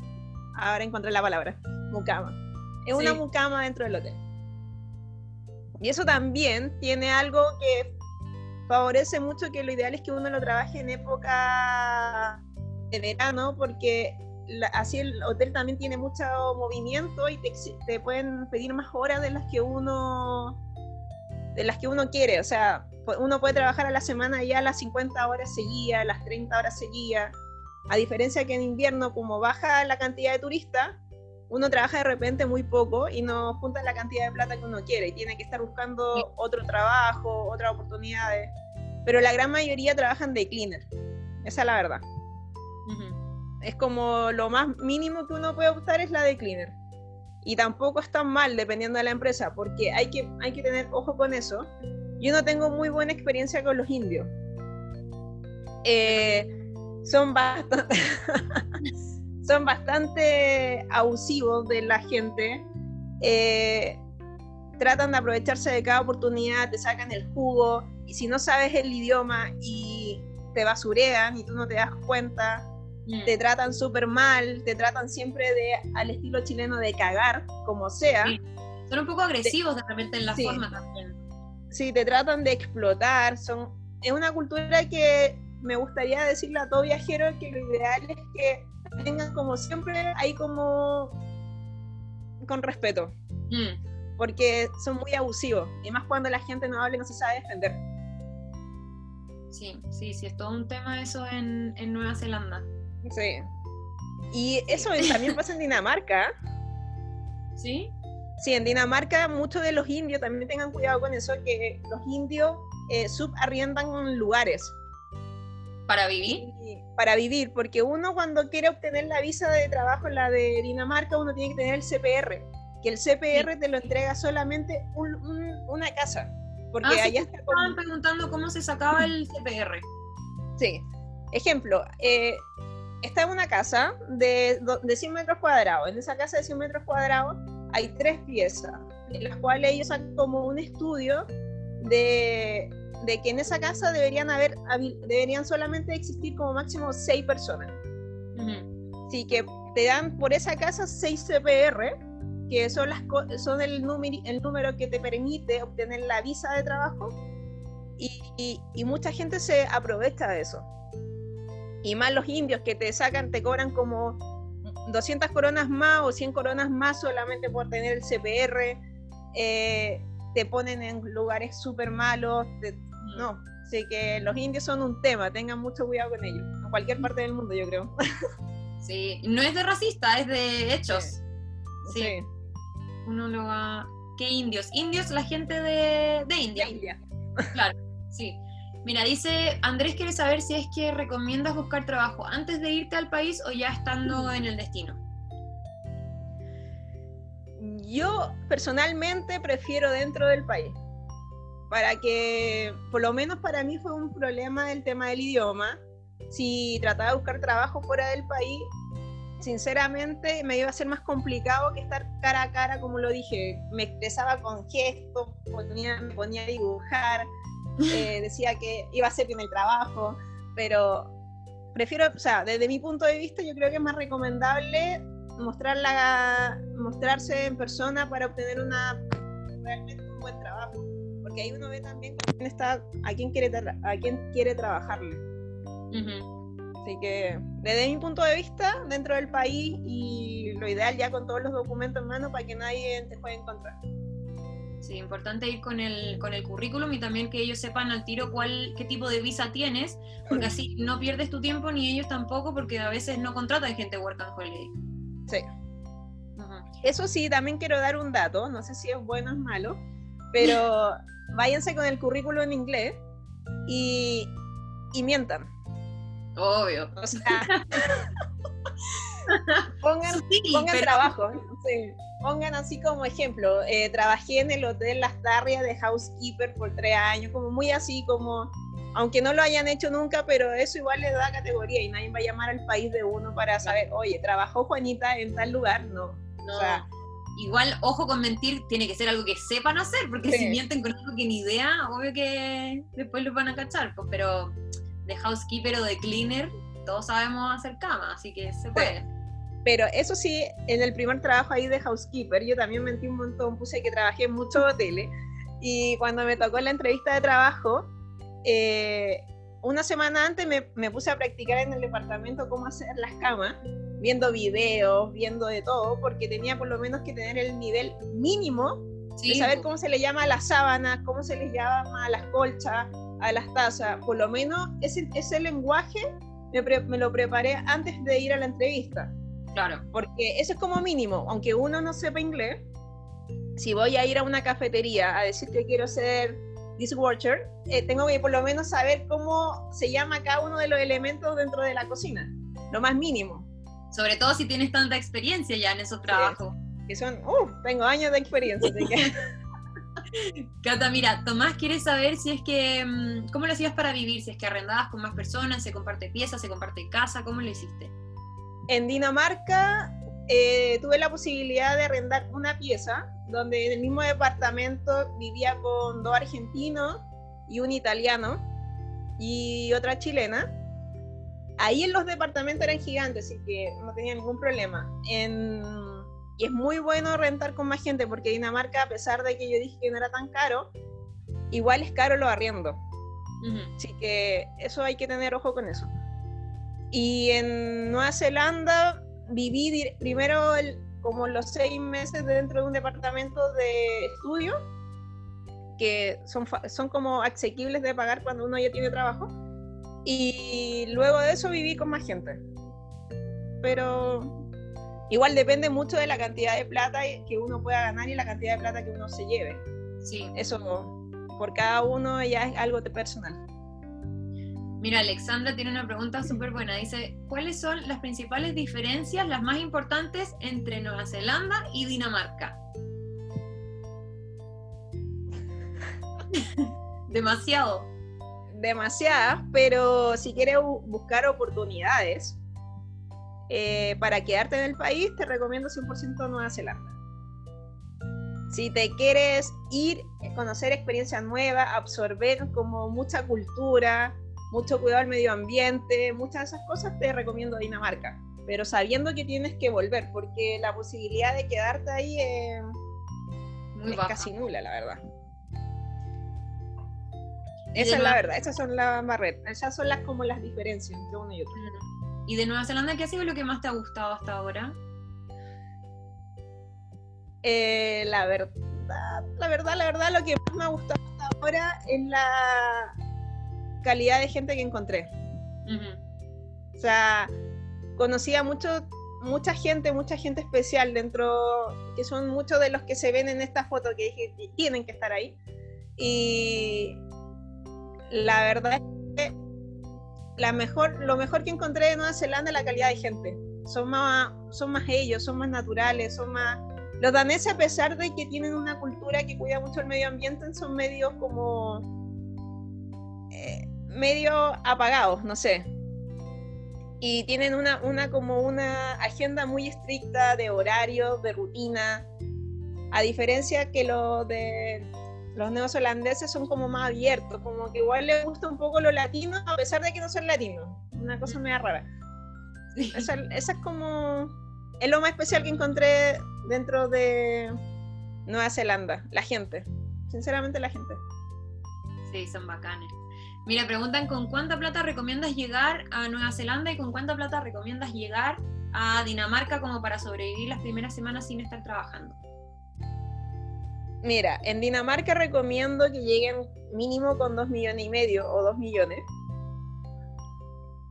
Ahora encontré la palabra. Mucama. Es una mucama dentro del hotel. Y eso también tiene algo que favorece mucho que lo ideal es que uno lo trabaje en época de verano porque así el hotel también tiene mucho movimiento y te, pueden pedir más horas de las que uno de las que uno quiere, o sea, uno puede trabajar a la semana ya las 50 horas seguidas, las 30 horas seguidas, a diferencia que en invierno como baja la cantidad de turistas, uno trabaja de repente muy poco y no junta la cantidad de plata que uno quiere y tiene que estar buscando otro trabajo, otras oportunidades. Pero la gran mayoría trabajan de cleaner, esa es la verdad. Es como lo más mínimo que uno puede optar es la de cleaner. Y tampoco es tan mal dependiendo de la empresa, porque hay que, hay que tener ojo con eso. Yo no tengo muy buena experiencia con los indios. Eh, son bastante... son bastante abusivos de la gente. Eh, tratan de aprovecharse de cada oportunidad, te sacan el jugo, y si no sabes el idioma y te basurean y tú no te das cuenta, mm. te tratan súper mal, te tratan siempre de al estilo chileno de cagar, como sea. Son un poco agresivos de repente en la forma también. Sí, te tratan de explotar, son es una cultura que me gustaría decirle a todo viajero que lo ideal es que tengan como siempre ahí como con respeto. Mm. Porque son muy abusivos. Y más cuando la gente no habla y no se sabe defender. Sí, sí, sí, es todo un tema eso en, Nueva Zelanda. Sí. Y eso también pasa en Dinamarca. ¿Sí? Sí, en Dinamarca muchos de los indios, también tengan cuidado con eso, que los indios eh, subarriendan lugares. ¿Para vivir? para vivir, porque uno cuando quiere obtener la visa de trabajo, la de Dinamarca, uno tiene que tener el CPR, que el CPR te lo entrega solamente una casa. Porque ah, allá estaban preguntando cómo se sacaba el CPR. Sí. Ejemplo, eh, está en una casa de, de 100 metros cuadrados. En esa casa de 100 metros cuadrados hay tres piezas, en las cuales ellos hacen como un estudio de de que en esa casa deberían haber deberían solamente existir como máximo seis personas. Así que te dan por esa casa seis CPR, que son las son el número el número que te permite obtener la visa de trabajo y, y, mucha gente se aprovecha de eso. Y más los indios que te sacan, te cobran como 200 coronas más o 100 coronas más solamente por tener el CPR. Eh, te ponen en lugares súper malos, te, no, sí que los indios son un tema, tengan mucho cuidado con ellos, en cualquier parte del mundo yo creo. Sí, no es de racista, es de hechos. Sí. Uno lo va... ¿Qué indios? Indios, la gente de, de India. India. Claro, sí. Mira, dice Andrés quiere saber si es que recomiendas buscar trabajo antes de irte al país o ya estando en el destino. Yo personalmente prefiero dentro del país, para que, por lo menos para mí fue un problema el tema del idioma. Si trataba de buscar trabajo fuera del país, sinceramente me iba a ser más complicado que estar cara a cara, como lo dije. Me expresaba con gestos, ponía, me ponía a dibujar, eh, decía que iba a ser bien el trabajo, pero prefiero, o sea, desde mi punto de vista, yo creo que es más recomendable mostrar la, mostrarse en persona para obtener una realmente un buen trabajo, porque ahí uno ve también quién está, a quién quiere, a quién quiere trabajarle. Así que desde mi punto de vista, dentro del país y lo ideal ya con todos los documentos en mano para que nadie te pueda encontrar. Sí, importante ir con el, con el currículum y también que ellos sepan al tiro cuál, qué tipo de visa tienes, porque así no pierdes tu tiempo ni ellos tampoco, porque a veces no contratan gente work and holiday. Sí. Eso sí, también quiero dar un dato, no sé si es bueno o es malo, pero váyanse con el currículum en inglés y, y mientan. Obvio. O sea, pongan, pongan trabajo. Pongan así como ejemplo, eh, trabajé en el Hotel Las Tarrias de housekeeper por tres años, como muy así como, aunque no lo hayan hecho nunca, pero eso igual le da categoría y nadie va a llamar al país de uno para saber, oye, trabajó Juanita en tal lugar, no. O sea, igual, ojo con mentir, tiene que ser algo que sepan hacer, porque si mienten con algo que ni idea, obvio que después los van a cachar, pues, pero de housekeeper o de cleaner, todos sabemos hacer cama, así que se puede. Pero eso sí, en el primer trabajo ahí de housekeeper, yo también mentí un montón, puse que trabajé en muchos hoteles. Y cuando me tocó la entrevista de trabajo, eh, una semana antes me, me, puse a practicar en el departamento cómo hacer las camas, viendo videos, viendo de todo, porque tenía por lo menos que tener el nivel mínimo de saber cómo se le llama a las sábanas, cómo se les llama a las colchas, a las tazas. Por lo menos ese, ese lenguaje me, me lo preparé antes de ir a la entrevista. Claro. Porque eso es como mínimo, aunque uno no sepa inglés, si voy a ir a una cafetería a decir que quiero ser dishwasher, eh, tengo que por lo menos saber cómo se llama cada uno de los elementos dentro de la cocina, lo más mínimo. Sobre todo si tienes tanta experiencia ya en esos trabajos. que son, uh, tengo años de experiencia, así que... Cata, mira, Tomás quiere saber si es que, mm, ¿cómo lo hacías para vivir? Si es que arrendabas con más personas, se comparte piezas, se comparte casa, ¿cómo lo hiciste? En Dinamarca eh, tuve la posibilidad de arrendar una pieza donde en el mismo departamento vivía con dos argentinos y un italiano y otra chilena. Ahí en los departamentos eran gigantes, así que no tenía ningún problema. y es muy bueno rentar con más gente porque Dinamarca, a pesar de que yo dije que no era tan caro, igual es caro lo arriendo. Así que eso hay que tener ojo con eso. Y en Nueva Zelanda viví primero el, como los seis meses dentro de un departamento de estudio, que son, son como asequibles de pagar cuando uno ya tiene trabajo. Y luego de eso viví con más gente. Pero igual depende mucho de la cantidad de plata que uno pueda ganar y la cantidad de plata que uno se lleve. Sí. Eso por cada uno ya es algo de personal. Mira, Alexandra tiene una pregunta súper buena. Dice, ¿cuáles son las principales diferencias, las más importantes entre Nueva Zelanda y Dinamarca? Demasiado. Demasiadas, pero si quieres buscar oportunidades eh, para quedarte en el país, te recomiendo 100% Nueva Zelanda. Si te quieres ir, conocer experiencias nuevas, absorber como mucha cultura, mucho cuidado al medio ambiente, muchas de esas cosas te recomiendo Dinamarca, pero sabiendo que tienes que volver, porque la posibilidad de quedarte ahí es, casi nula, la verdad. Esa es la verdad, esas son las barreras, esas son las como las diferencias entre uno y otro. ¿Y de Nueva Zelanda qué ha sido lo que más te ha gustado hasta ahora? Eh, la verdad, la verdad, la verdad, lo que más me ha gustado hasta ahora es la, calidad de gente que encontré. O sea, conocí a mucho, mucha gente, mucha gente especial dentro, que son muchos de los que se ven en esta foto que dije que tienen que estar ahí. Y la verdad es que la mejor, lo mejor que encontré de Nueva Zelanda es la calidad de gente. Son más, son más ellos, son más naturales, son más, Los daneses, a pesar de que tienen una cultura que cuida mucho el medio ambiente, son medios como eh, medio apagados, no sé. Y tienen una, una como una agenda muy estricta de horario, de rutina, a diferencia que lo de los neozelandeses son como más abiertos, como que igual les gusta un poco lo latino, a pesar de que no son latinos. Una cosa media rara. Esa, esa, es como. Es lo más especial que encontré dentro de Nueva Zelanda. La gente. Sinceramente, la gente. Sí, son bacanes. Mira, preguntan con cuánta plata recomiendas llegar a Nueva Zelanda y con cuánta plata recomiendas llegar a Dinamarca como para sobrevivir las primeras semanas sin estar trabajando. Mira, en Dinamarca recomiendo que lleguen mínimo con dos millones y medio o dos millones.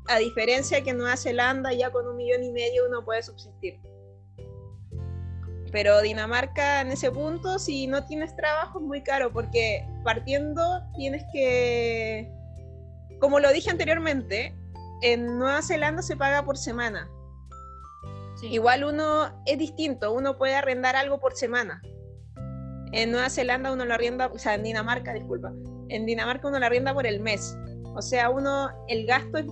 A diferencia que en Nueva Zelanda ya con un millón y medio uno puede subsistir. Pero Dinamarca en ese punto, si no tienes trabajo, es muy caro porque partiendo tienes que, como lo dije anteriormente, en Nueva Zelanda se paga por semana. Igual uno es distinto, uno puede arrendar algo por semana. En Nueva Zelanda uno lo arrienda, o sea, en Dinamarca, disculpa, en Dinamarca uno lo arrienda por el mes. O sea, uno, el gasto es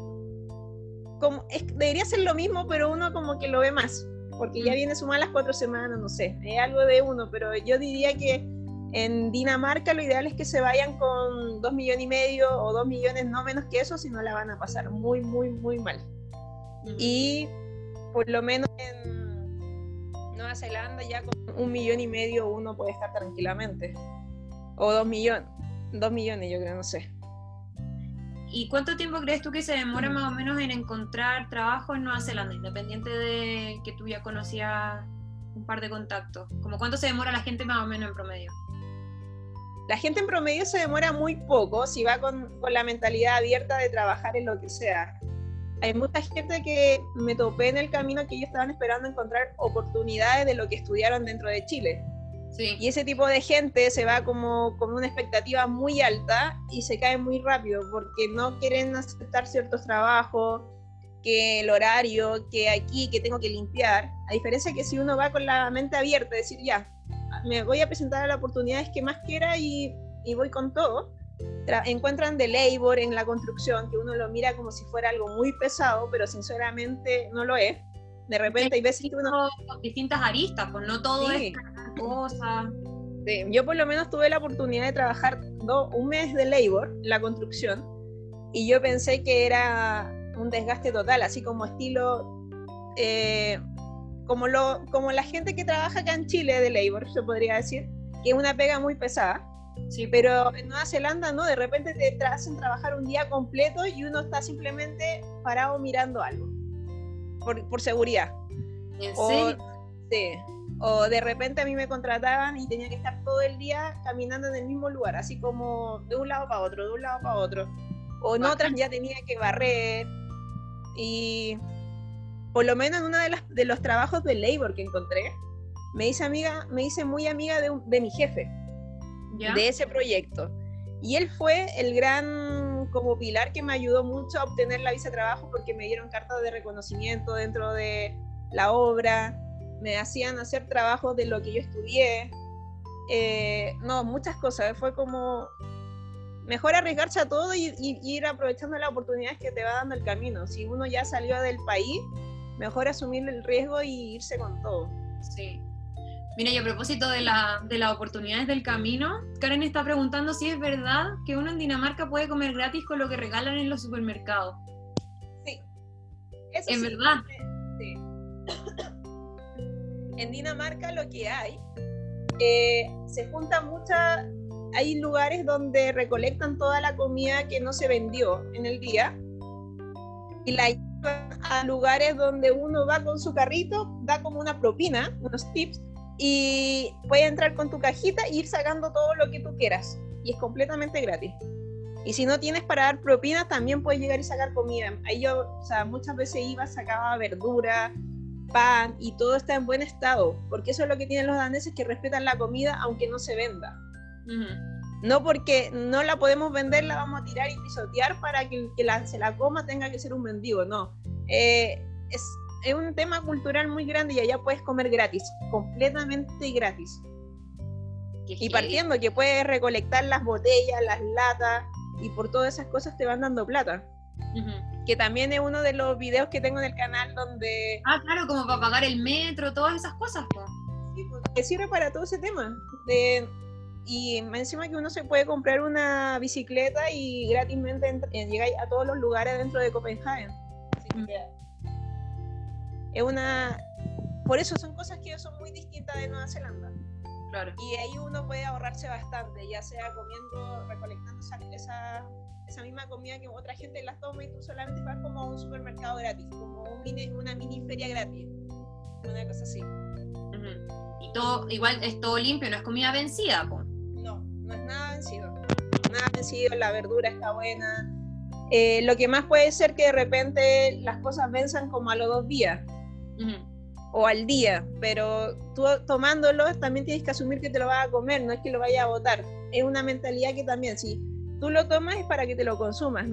como, debería ser lo mismo, pero uno como que lo ve más, porque ya mm. viene sumar las cuatro semanas, no sé, es algo de uno, pero yo diría que en Dinamarca lo ideal es que se vayan con dos millones y medio o dos millones, no menos que eso, si no la van a pasar muy, muy, muy mal. Y por lo menos en Nueva Zelanda ya con un millón y medio uno puede estar tranquilamente. O dos millones. Dos millones, yo creo, no sé. ¿Y cuánto tiempo crees tú que se demora más o menos en encontrar trabajo en Nueva Zelanda, independiente de que tú ya conocías un par de contactos? ¿Como cuánto se demora la gente más o menos en promedio? La gente en promedio se demora muy poco si va con, con la mentalidad abierta de trabajar en lo que sea hay mucha gente que me topé en el camino que ellos estaban esperando encontrar oportunidades de lo que estudiaron dentro de Chile. Sí. Y ese tipo de gente se va como con una expectativa muy alta y se cae muy rápido porque no quieren aceptar ciertos trabajos, que el horario, que aquí, que tengo que limpiar. A diferencia que si uno va con la mente abierta, decir ya, me voy a presentar a las oportunidades que más quiera y, y voy con todo encuentran de labor en la construcción, que uno lo mira como si fuera algo muy pesado, pero sinceramente no lo es. De repente hay veces que uno... Distintas aristas, pues no todo es cosas. Sí. Yo por lo menos tuve la oportunidad de trabajar un mes de labor, la construcción, y yo pensé que era un desgaste total, así como estilo... Eh, como, lo, como la gente que trabaja acá en Chile de labor, se podría decir, que es una pega muy pesada Sí, pero en Nueva Zelanda, ¿no? De repente te hacen trabajar un día completo y uno está simplemente parado mirando algo. Por, por seguridad. ¿En o, Sí. O de repente a mí me contrataban y tenía que estar todo el día caminando en el mismo lugar, así como de un lado para otro, de un lado para otro. O en otras ya tenía que barrer. Y por lo menos en uno de, las, de los trabajos de labor que encontré, me hice amiga, me hice muy amiga de, de mi jefe de ese proyecto. Y él fue el gran como pilar que me ayudó mucho a obtener la visa de trabajo porque me dieron cartas de reconocimiento dentro de la obra, me hacían hacer trabajos de lo que yo estudié. Eh, no, muchas cosas. Fue como mejor arriesgarse a todo y, ir aprovechando las oportunidades que te va dando el camino. Si uno ya salió del país, mejor asumir el riesgo y irse con todo. Sí. Mira, y a propósito de, la, de las oportunidades del camino, Karen está preguntando si es verdad que uno en Dinamarca puede comer gratis con lo que regalan en los supermercados. Sí. Eso ¿Es verdad? Sí. en Dinamarca lo que hay, eh, se junta mucha, hay lugares donde recolectan toda la comida que no se vendió en el día y la a lugares donde uno va con su carrito, da como una propina, unos tips y puedes entrar con tu cajita e ir sacando todo lo que tú quieras. Y es completamente gratis. Y si no tienes para dar propina, también puedes llegar y sacar comida. Ahí yo, muchas veces iba, sacaba verdura, pan y todo está en buen estado. Porque eso es lo que tienen los daneses que respetan la comida aunque no se venda. No porque no la podemos vender, la vamos a tirar y pisotear para que el que la, se la coma tenga que ser un mendigo. No. Eh, es es un tema cultural muy grande y allá puedes comer gratis, completamente gratis. Y partiendo que puedes recolectar las botellas, las latas y por todas esas cosas te van dando plata. Que también es uno de los videos que tengo en el canal donde... Ah, claro, como para pagar el metro, todas esas cosas. Sí, pues, que sirve para todo ese tema. De, y encima que uno se puede comprar una bicicleta y gratismente llega a todos los lugares dentro de Copenhague. es una... Por eso son cosas que son muy distintas de Nueva Zelanda. Claro. Y ahí uno puede ahorrarse bastante, ya sea comiendo, recolectando esa, esa, misma comida que otra gente las toma y tú solamente vas como a un supermercado gratis, como una mini feria gratis, una cosa así. Y todo, igual es todo limpio, no es comida vencida, pues no es nada vencido. Nada vencido, la verdura está buena. Eh, lo que más puede ser que de repente las cosas venzan como a los dos días o al día, pero tú tomándolo también tienes que asumir que te lo vas a comer, no es que lo vayas a botar. Es una mentalidad que también, si tú lo tomas es para que te lo consumas,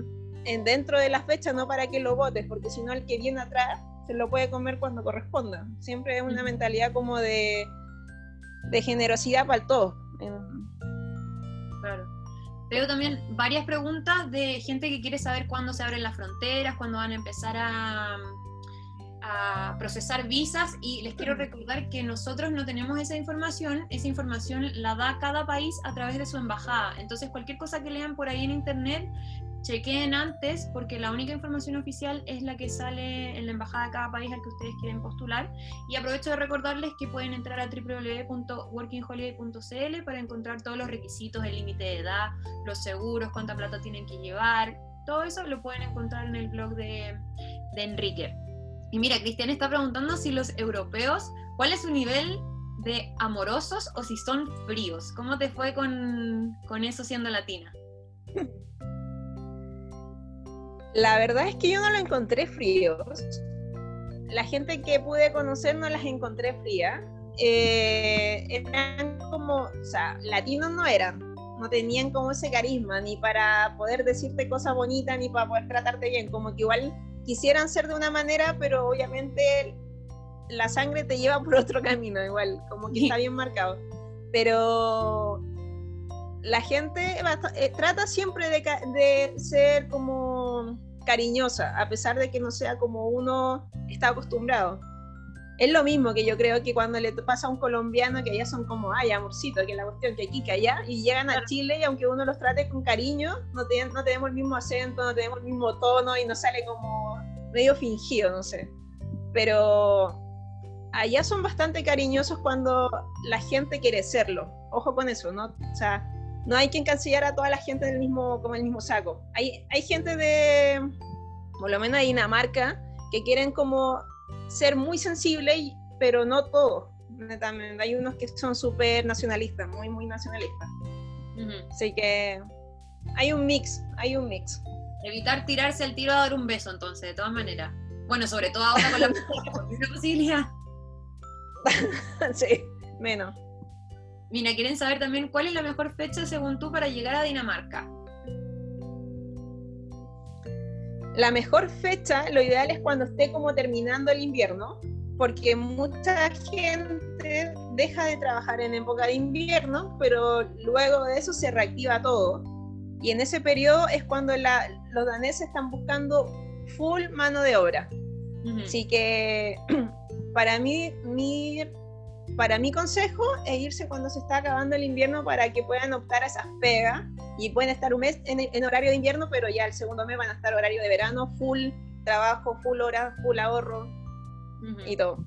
en, dentro de la fecha, no para que lo botes, porque si no el que viene atrás se lo puede comer cuando corresponda. Siempre es una mentalidad como de, de generosidad para el todo. Claro. Veo también varias preguntas de gente que quiere saber cuándo se abren las fronteras, cuándo van a empezar a, a procesar visas y les quiero recordar que nosotros no tenemos esa información, esa información la da cada país a través de su embajada. Entonces cualquier cosa que lean por ahí en internet chequeen antes porque la única información oficial es la que sale en la embajada de cada país al que ustedes quieren postular. Y aprovecho de recordarles que pueden entrar a www.workingholiday.cl para encontrar todos los requisitos, el límite de edad, los seguros, cuánta plata tienen que llevar. Todo eso lo pueden encontrar en el blog de, de Enrique. Y mira, Cristian está preguntando si los europeos, ¿cuál es su nivel de amorosos o si son fríos? ¿Cómo te fue con, con eso siendo latina? La verdad es que yo no lo encontré fríos. La gente que pude conocer no las encontré frías. Eh, eran como, o sea, latinos no eran, no tenían como ese carisma, ni para poder decirte cosas bonitas, ni para poder tratarte bien, como que igual quisieran ser de una manera, pero obviamente la sangre te lleva por otro camino, igual, como que está bien marcado. Pero la gente eh, trata siempre de, de, ser como cariñosa, a pesar de que no sea como uno está acostumbrado. Es lo mismo que yo creo que cuando le pasa a un colombiano que allá son como, ay, amorcito, que la cuestión que aquí, que allá, y llegan a Chile y aunque uno los trate con cariño, no, no tenemos el mismo acento, no tenemos el mismo tono y nos sale como medio fingido, no sé. Pero allá son bastante cariñosos cuando la gente quiere serlo. Ojo con eso, ¿no? O sea, no hay que encasillar a toda la gente del mismo, como el mismo saco. Hay, hay gente de, por lo menos de Dinamarca, que quieren como ser muy sensibles, pero no todos. También hay unos que son súper nacionalistas, muy, muy nacionalistas. Así que hay un mix, hay un mix. Evitar tirarse al tiro a dar un beso, entonces, de todas maneras. Bueno, sobre todo ahora con la posibilidad. sí, menos. Mira, quieren saber también cuál es la mejor fecha según tú para llegar a Dinamarca. La mejor fecha, lo ideal es cuando esté como terminando el invierno, porque mucha gente deja de trabajar en época de invierno, pero luego de eso se reactiva todo. Y en ese periodo es cuando los daneses están buscando full mano de obra. Así que para mí, mi para mi consejo es irse cuando se está acabando el invierno para que puedan optar a esas pegas y pueden estar un mes en, horario de invierno, pero ya el segundo mes van a estar horario de verano, full trabajo, full hora, full ahorro y todo.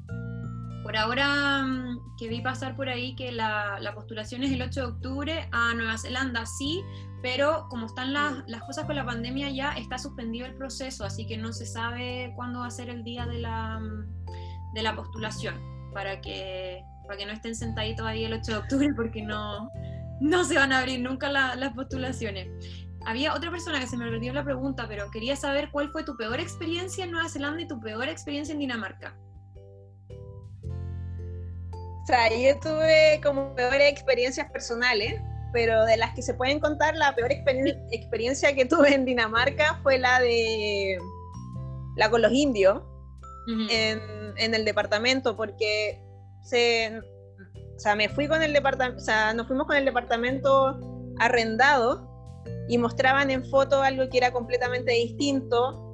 Por ahora mm, que vi pasar por ahí que la, postulación es el 8 de octubre a Nueva Zelanda, sí, pero como están las, las, cosas con la pandemia ya está suspendido el proceso, así que no se sabe cuándo va a ser el día de la, mm, de la postulación, para que para que no estén sentaditos ahí el 8 de octubre porque no, no se van a abrir nunca las postulaciones. Había otra persona que se me olvidó la pregunta, pero quería saber cuál fue tu peor experiencia en Nueva Zelanda y tu peor experiencia en Dinamarca. O sea, yo tuve como peores experiencias personales, pero de las que se pueden contar, la peor experiencia que tuve en Dinamarca fue la de la con los indios, en, en, el departamento porque se, o sea, me fui con el departamento, o sea, nos fuimos con el departamento arrendado y mostraban en foto algo que era completamente distinto.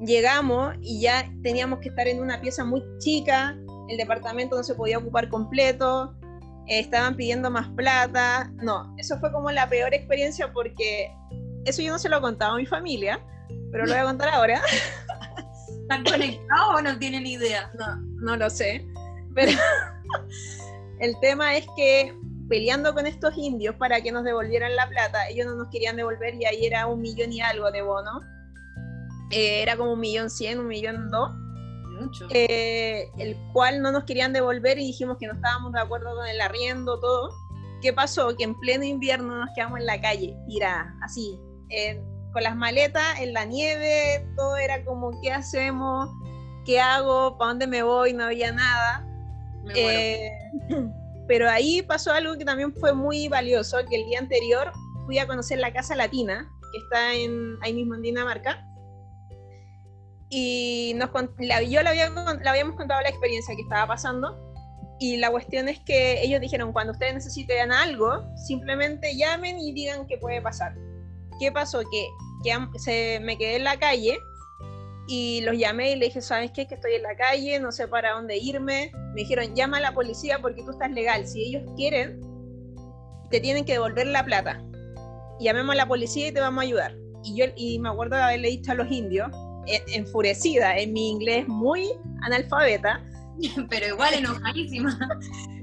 Llegamos y ya teníamos que estar en una pieza muy chica, el departamento no se podía ocupar completo, estaban pidiendo más plata. No, eso fue como la peor experiencia porque eso yo no se lo he contado a mi familia, pero lo voy a contar ahora. ¿Están conectados o no tienen idea? No, no lo sé. Pero el tema es que peleando con estos indios para que nos devolvieran la plata, ellos no nos querían devolver y ahí era un millón y algo de bono. Eh, era como un millón cien, un millón dos. Eh, el cual no nos querían devolver y dijimos que no estábamos de acuerdo con el arriendo, todo. ¿Qué pasó? Que en pleno invierno nos quedamos en la calle, tira, así, con las maletas en la nieve, todo era como, ¿qué hacemos? ¿Qué hago? ¿Para dónde me voy? No había nada. Eh, pero ahí pasó algo que también fue muy valioso, que el día anterior fui a conocer la Casa Latina, que está en, ahí mismo en Dinamarca, y nos, la, yo le, había, habíamos contado la experiencia que estaba pasando, y la cuestión es que ellos dijeron, cuando ustedes necesiten algo, simplemente llamen y digan qué puede pasar. ¿Qué pasó? Que, que se, me quedé en la calle y los llamé y le dije, ¿sabes qué? Que estoy en la calle, no sé para dónde irme. Me dijeron, llama a la policía porque tú estás legal. Si ellos quieren, te tienen que devolver la plata. Llamemos a la policía y te vamos a ayudar. Y yo y me acuerdo de haberle dicho a los indios, enfurecida, en mi inglés muy analfabeta. Pero igual enojadísima.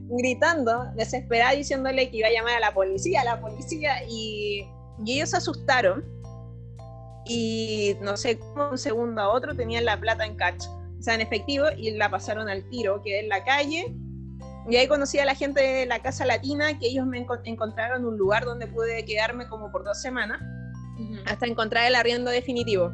gritando, desesperada, diciéndole que iba a llamar a la policía, a la policía. Y y ellos se asustaron y no sé, un segundo a otro tenían la plata en catch, o sea, en efectivo, y la pasaron al tiro, quedé en la calle. Y ahí conocí a la gente de la Casa Latina, que ellos me encontraron un lugar donde pude quedarme como por dos semanas, hasta encontrar el arriendo definitivo.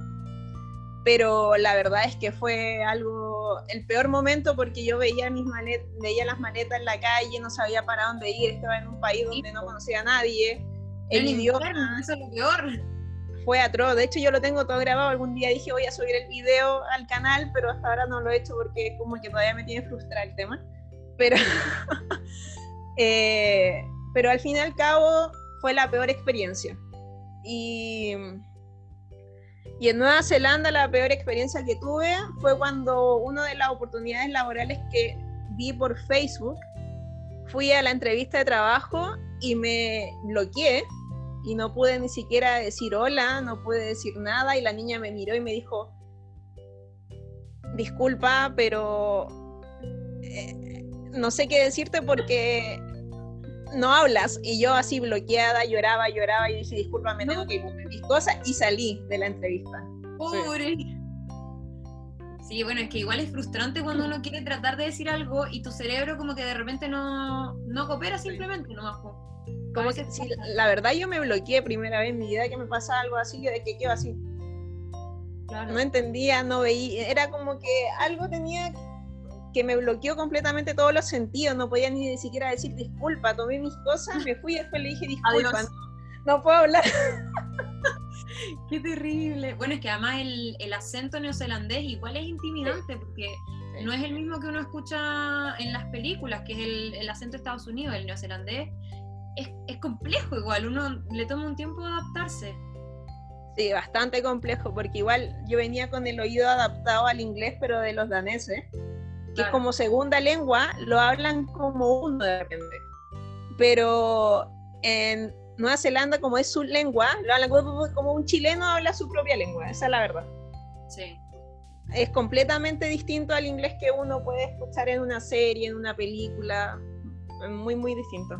Pero la verdad es que fue algo, el peor momento porque yo veía, mis maletas, veía las maletas en la calle, no sabía para dónde ir, estaba en un país donde no conocía a nadie el, idioma. Eso es lo peor. Fue atroz. De hecho, yo lo tengo todo grabado. Algún día dije voy a subir el video al canal, pero hasta ahora no lo he hecho porque como que todavía me tiene frustrado el tema. Pero, eh, pero al fin y al cabo fue la peor experiencia. Y, y en Nueva Zelanda la peor experiencia que tuve fue cuando una de las oportunidades laborales que vi por Facebook, fui a la entrevista de trabajo y me bloqueé y no pude ni siquiera decir hola, no pude decir nada y la niña me miró y me dijo, disculpa, pero eh, no sé qué decirte porque no hablas. Y yo así bloqueada, lloraba, lloraba y dije, disculpa, me tengo que ir mis cosas y salí de la entrevista. Pobre. Sí. bueno, es que igual es frustrante cuando uno quiere tratar de decir algo y tu cerebro como que de repente no, no coopera simplemente, no bajo. Como que si, la verdad yo me bloqueé primera vez en mi vida que me pasa algo así, de que quedo así. No entendía, no veía, era como que algo tenía que me bloqueó completamente todos los sentidos, no podía ni siquiera decir disculpa, tomé mis cosas, me fui y después le dije disculpa, no, puedo hablar. Qué terrible. Bueno, es que además el, el acento neozelandés igual es intimidante porque no es el mismo que uno escucha en las películas, que es el, el acento de Estados Unidos, el neozelandés es, es, complejo igual, uno le toma un tiempo de adaptarse. Sí, bastante complejo, porque igual yo venía con el oído adaptado al inglés, pero de los daneses, que como segunda lengua lo hablan como uno de repente. Pero en Nueva Zelanda, como es su lengua, lo hablan como un chileno habla su propia lengua, esa es la verdad. Sí. Es completamente distinto al inglés que uno puede escuchar en una serie, en una película, muy, muy distinto.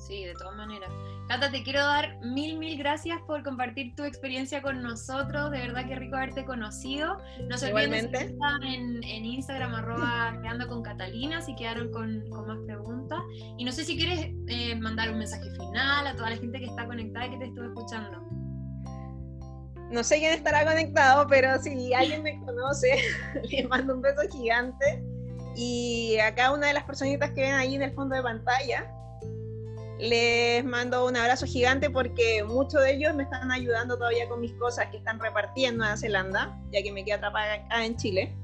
Sí, de todas maneras. Cata, te quiero dar mil, mil gracias por compartir tu experiencia con nosotros. De verdad que rico haberte conocido. No se olviden en, en Instagram, arroba creando con Catalina, si quedaron con, con más preguntas. Y no sé si quieres eh, mandar un mensaje final a toda la gente que está conectada y que te estuvo escuchando. No sé quién estará conectado, pero si alguien me conoce, les mando un beso gigante. Y acá una de las personitas que ven ahí en el fondo de pantalla, les mando un abrazo gigante porque muchos de ellos me están ayudando todavía con mis cosas que están repartiendo en Nueva Zelanda, ya que me quedé atrapada acá en Chile.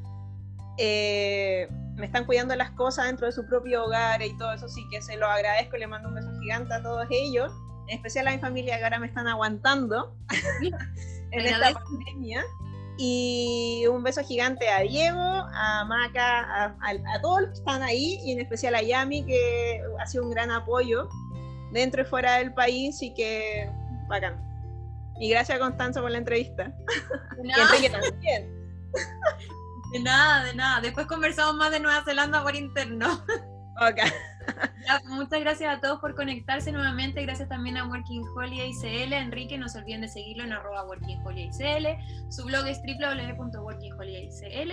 eh, me están cuidando las cosas dentro de su propio hogar y todo eso, sí que se lo agradezco, le mando un beso gigante a todos ellos, en especial a mi familia que ahora me están aguantando en esta pandemia. Y un beso gigante a Diego, a Maca, a, todos los que están ahí, y en especial a Yami, que ha sido un gran apoyo dentro y fuera del país, y que bacán. Y gracias, Constanza, por la entrevista. y Enrique también. De nada, de nada. Después conversamos más de Nueva Zelanda por interno. Ok. Muchas gracias a todos por conectarse nuevamente. Gracias también a Working Holiday CL. Enrique, no se olviden de seguirlo en arroba Working Holiday CL. Su blog es www.workingholidaycl.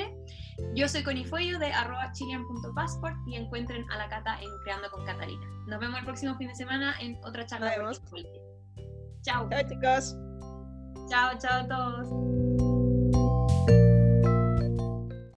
Yo soy Conifollo de arroba chilean.passport y encuentren a la Cata en Creando con Catalina. Nos vemos el próximo fin de semana en otra charla de Working Holiday. Chao. Chao, chicos. Chao, chao a todos.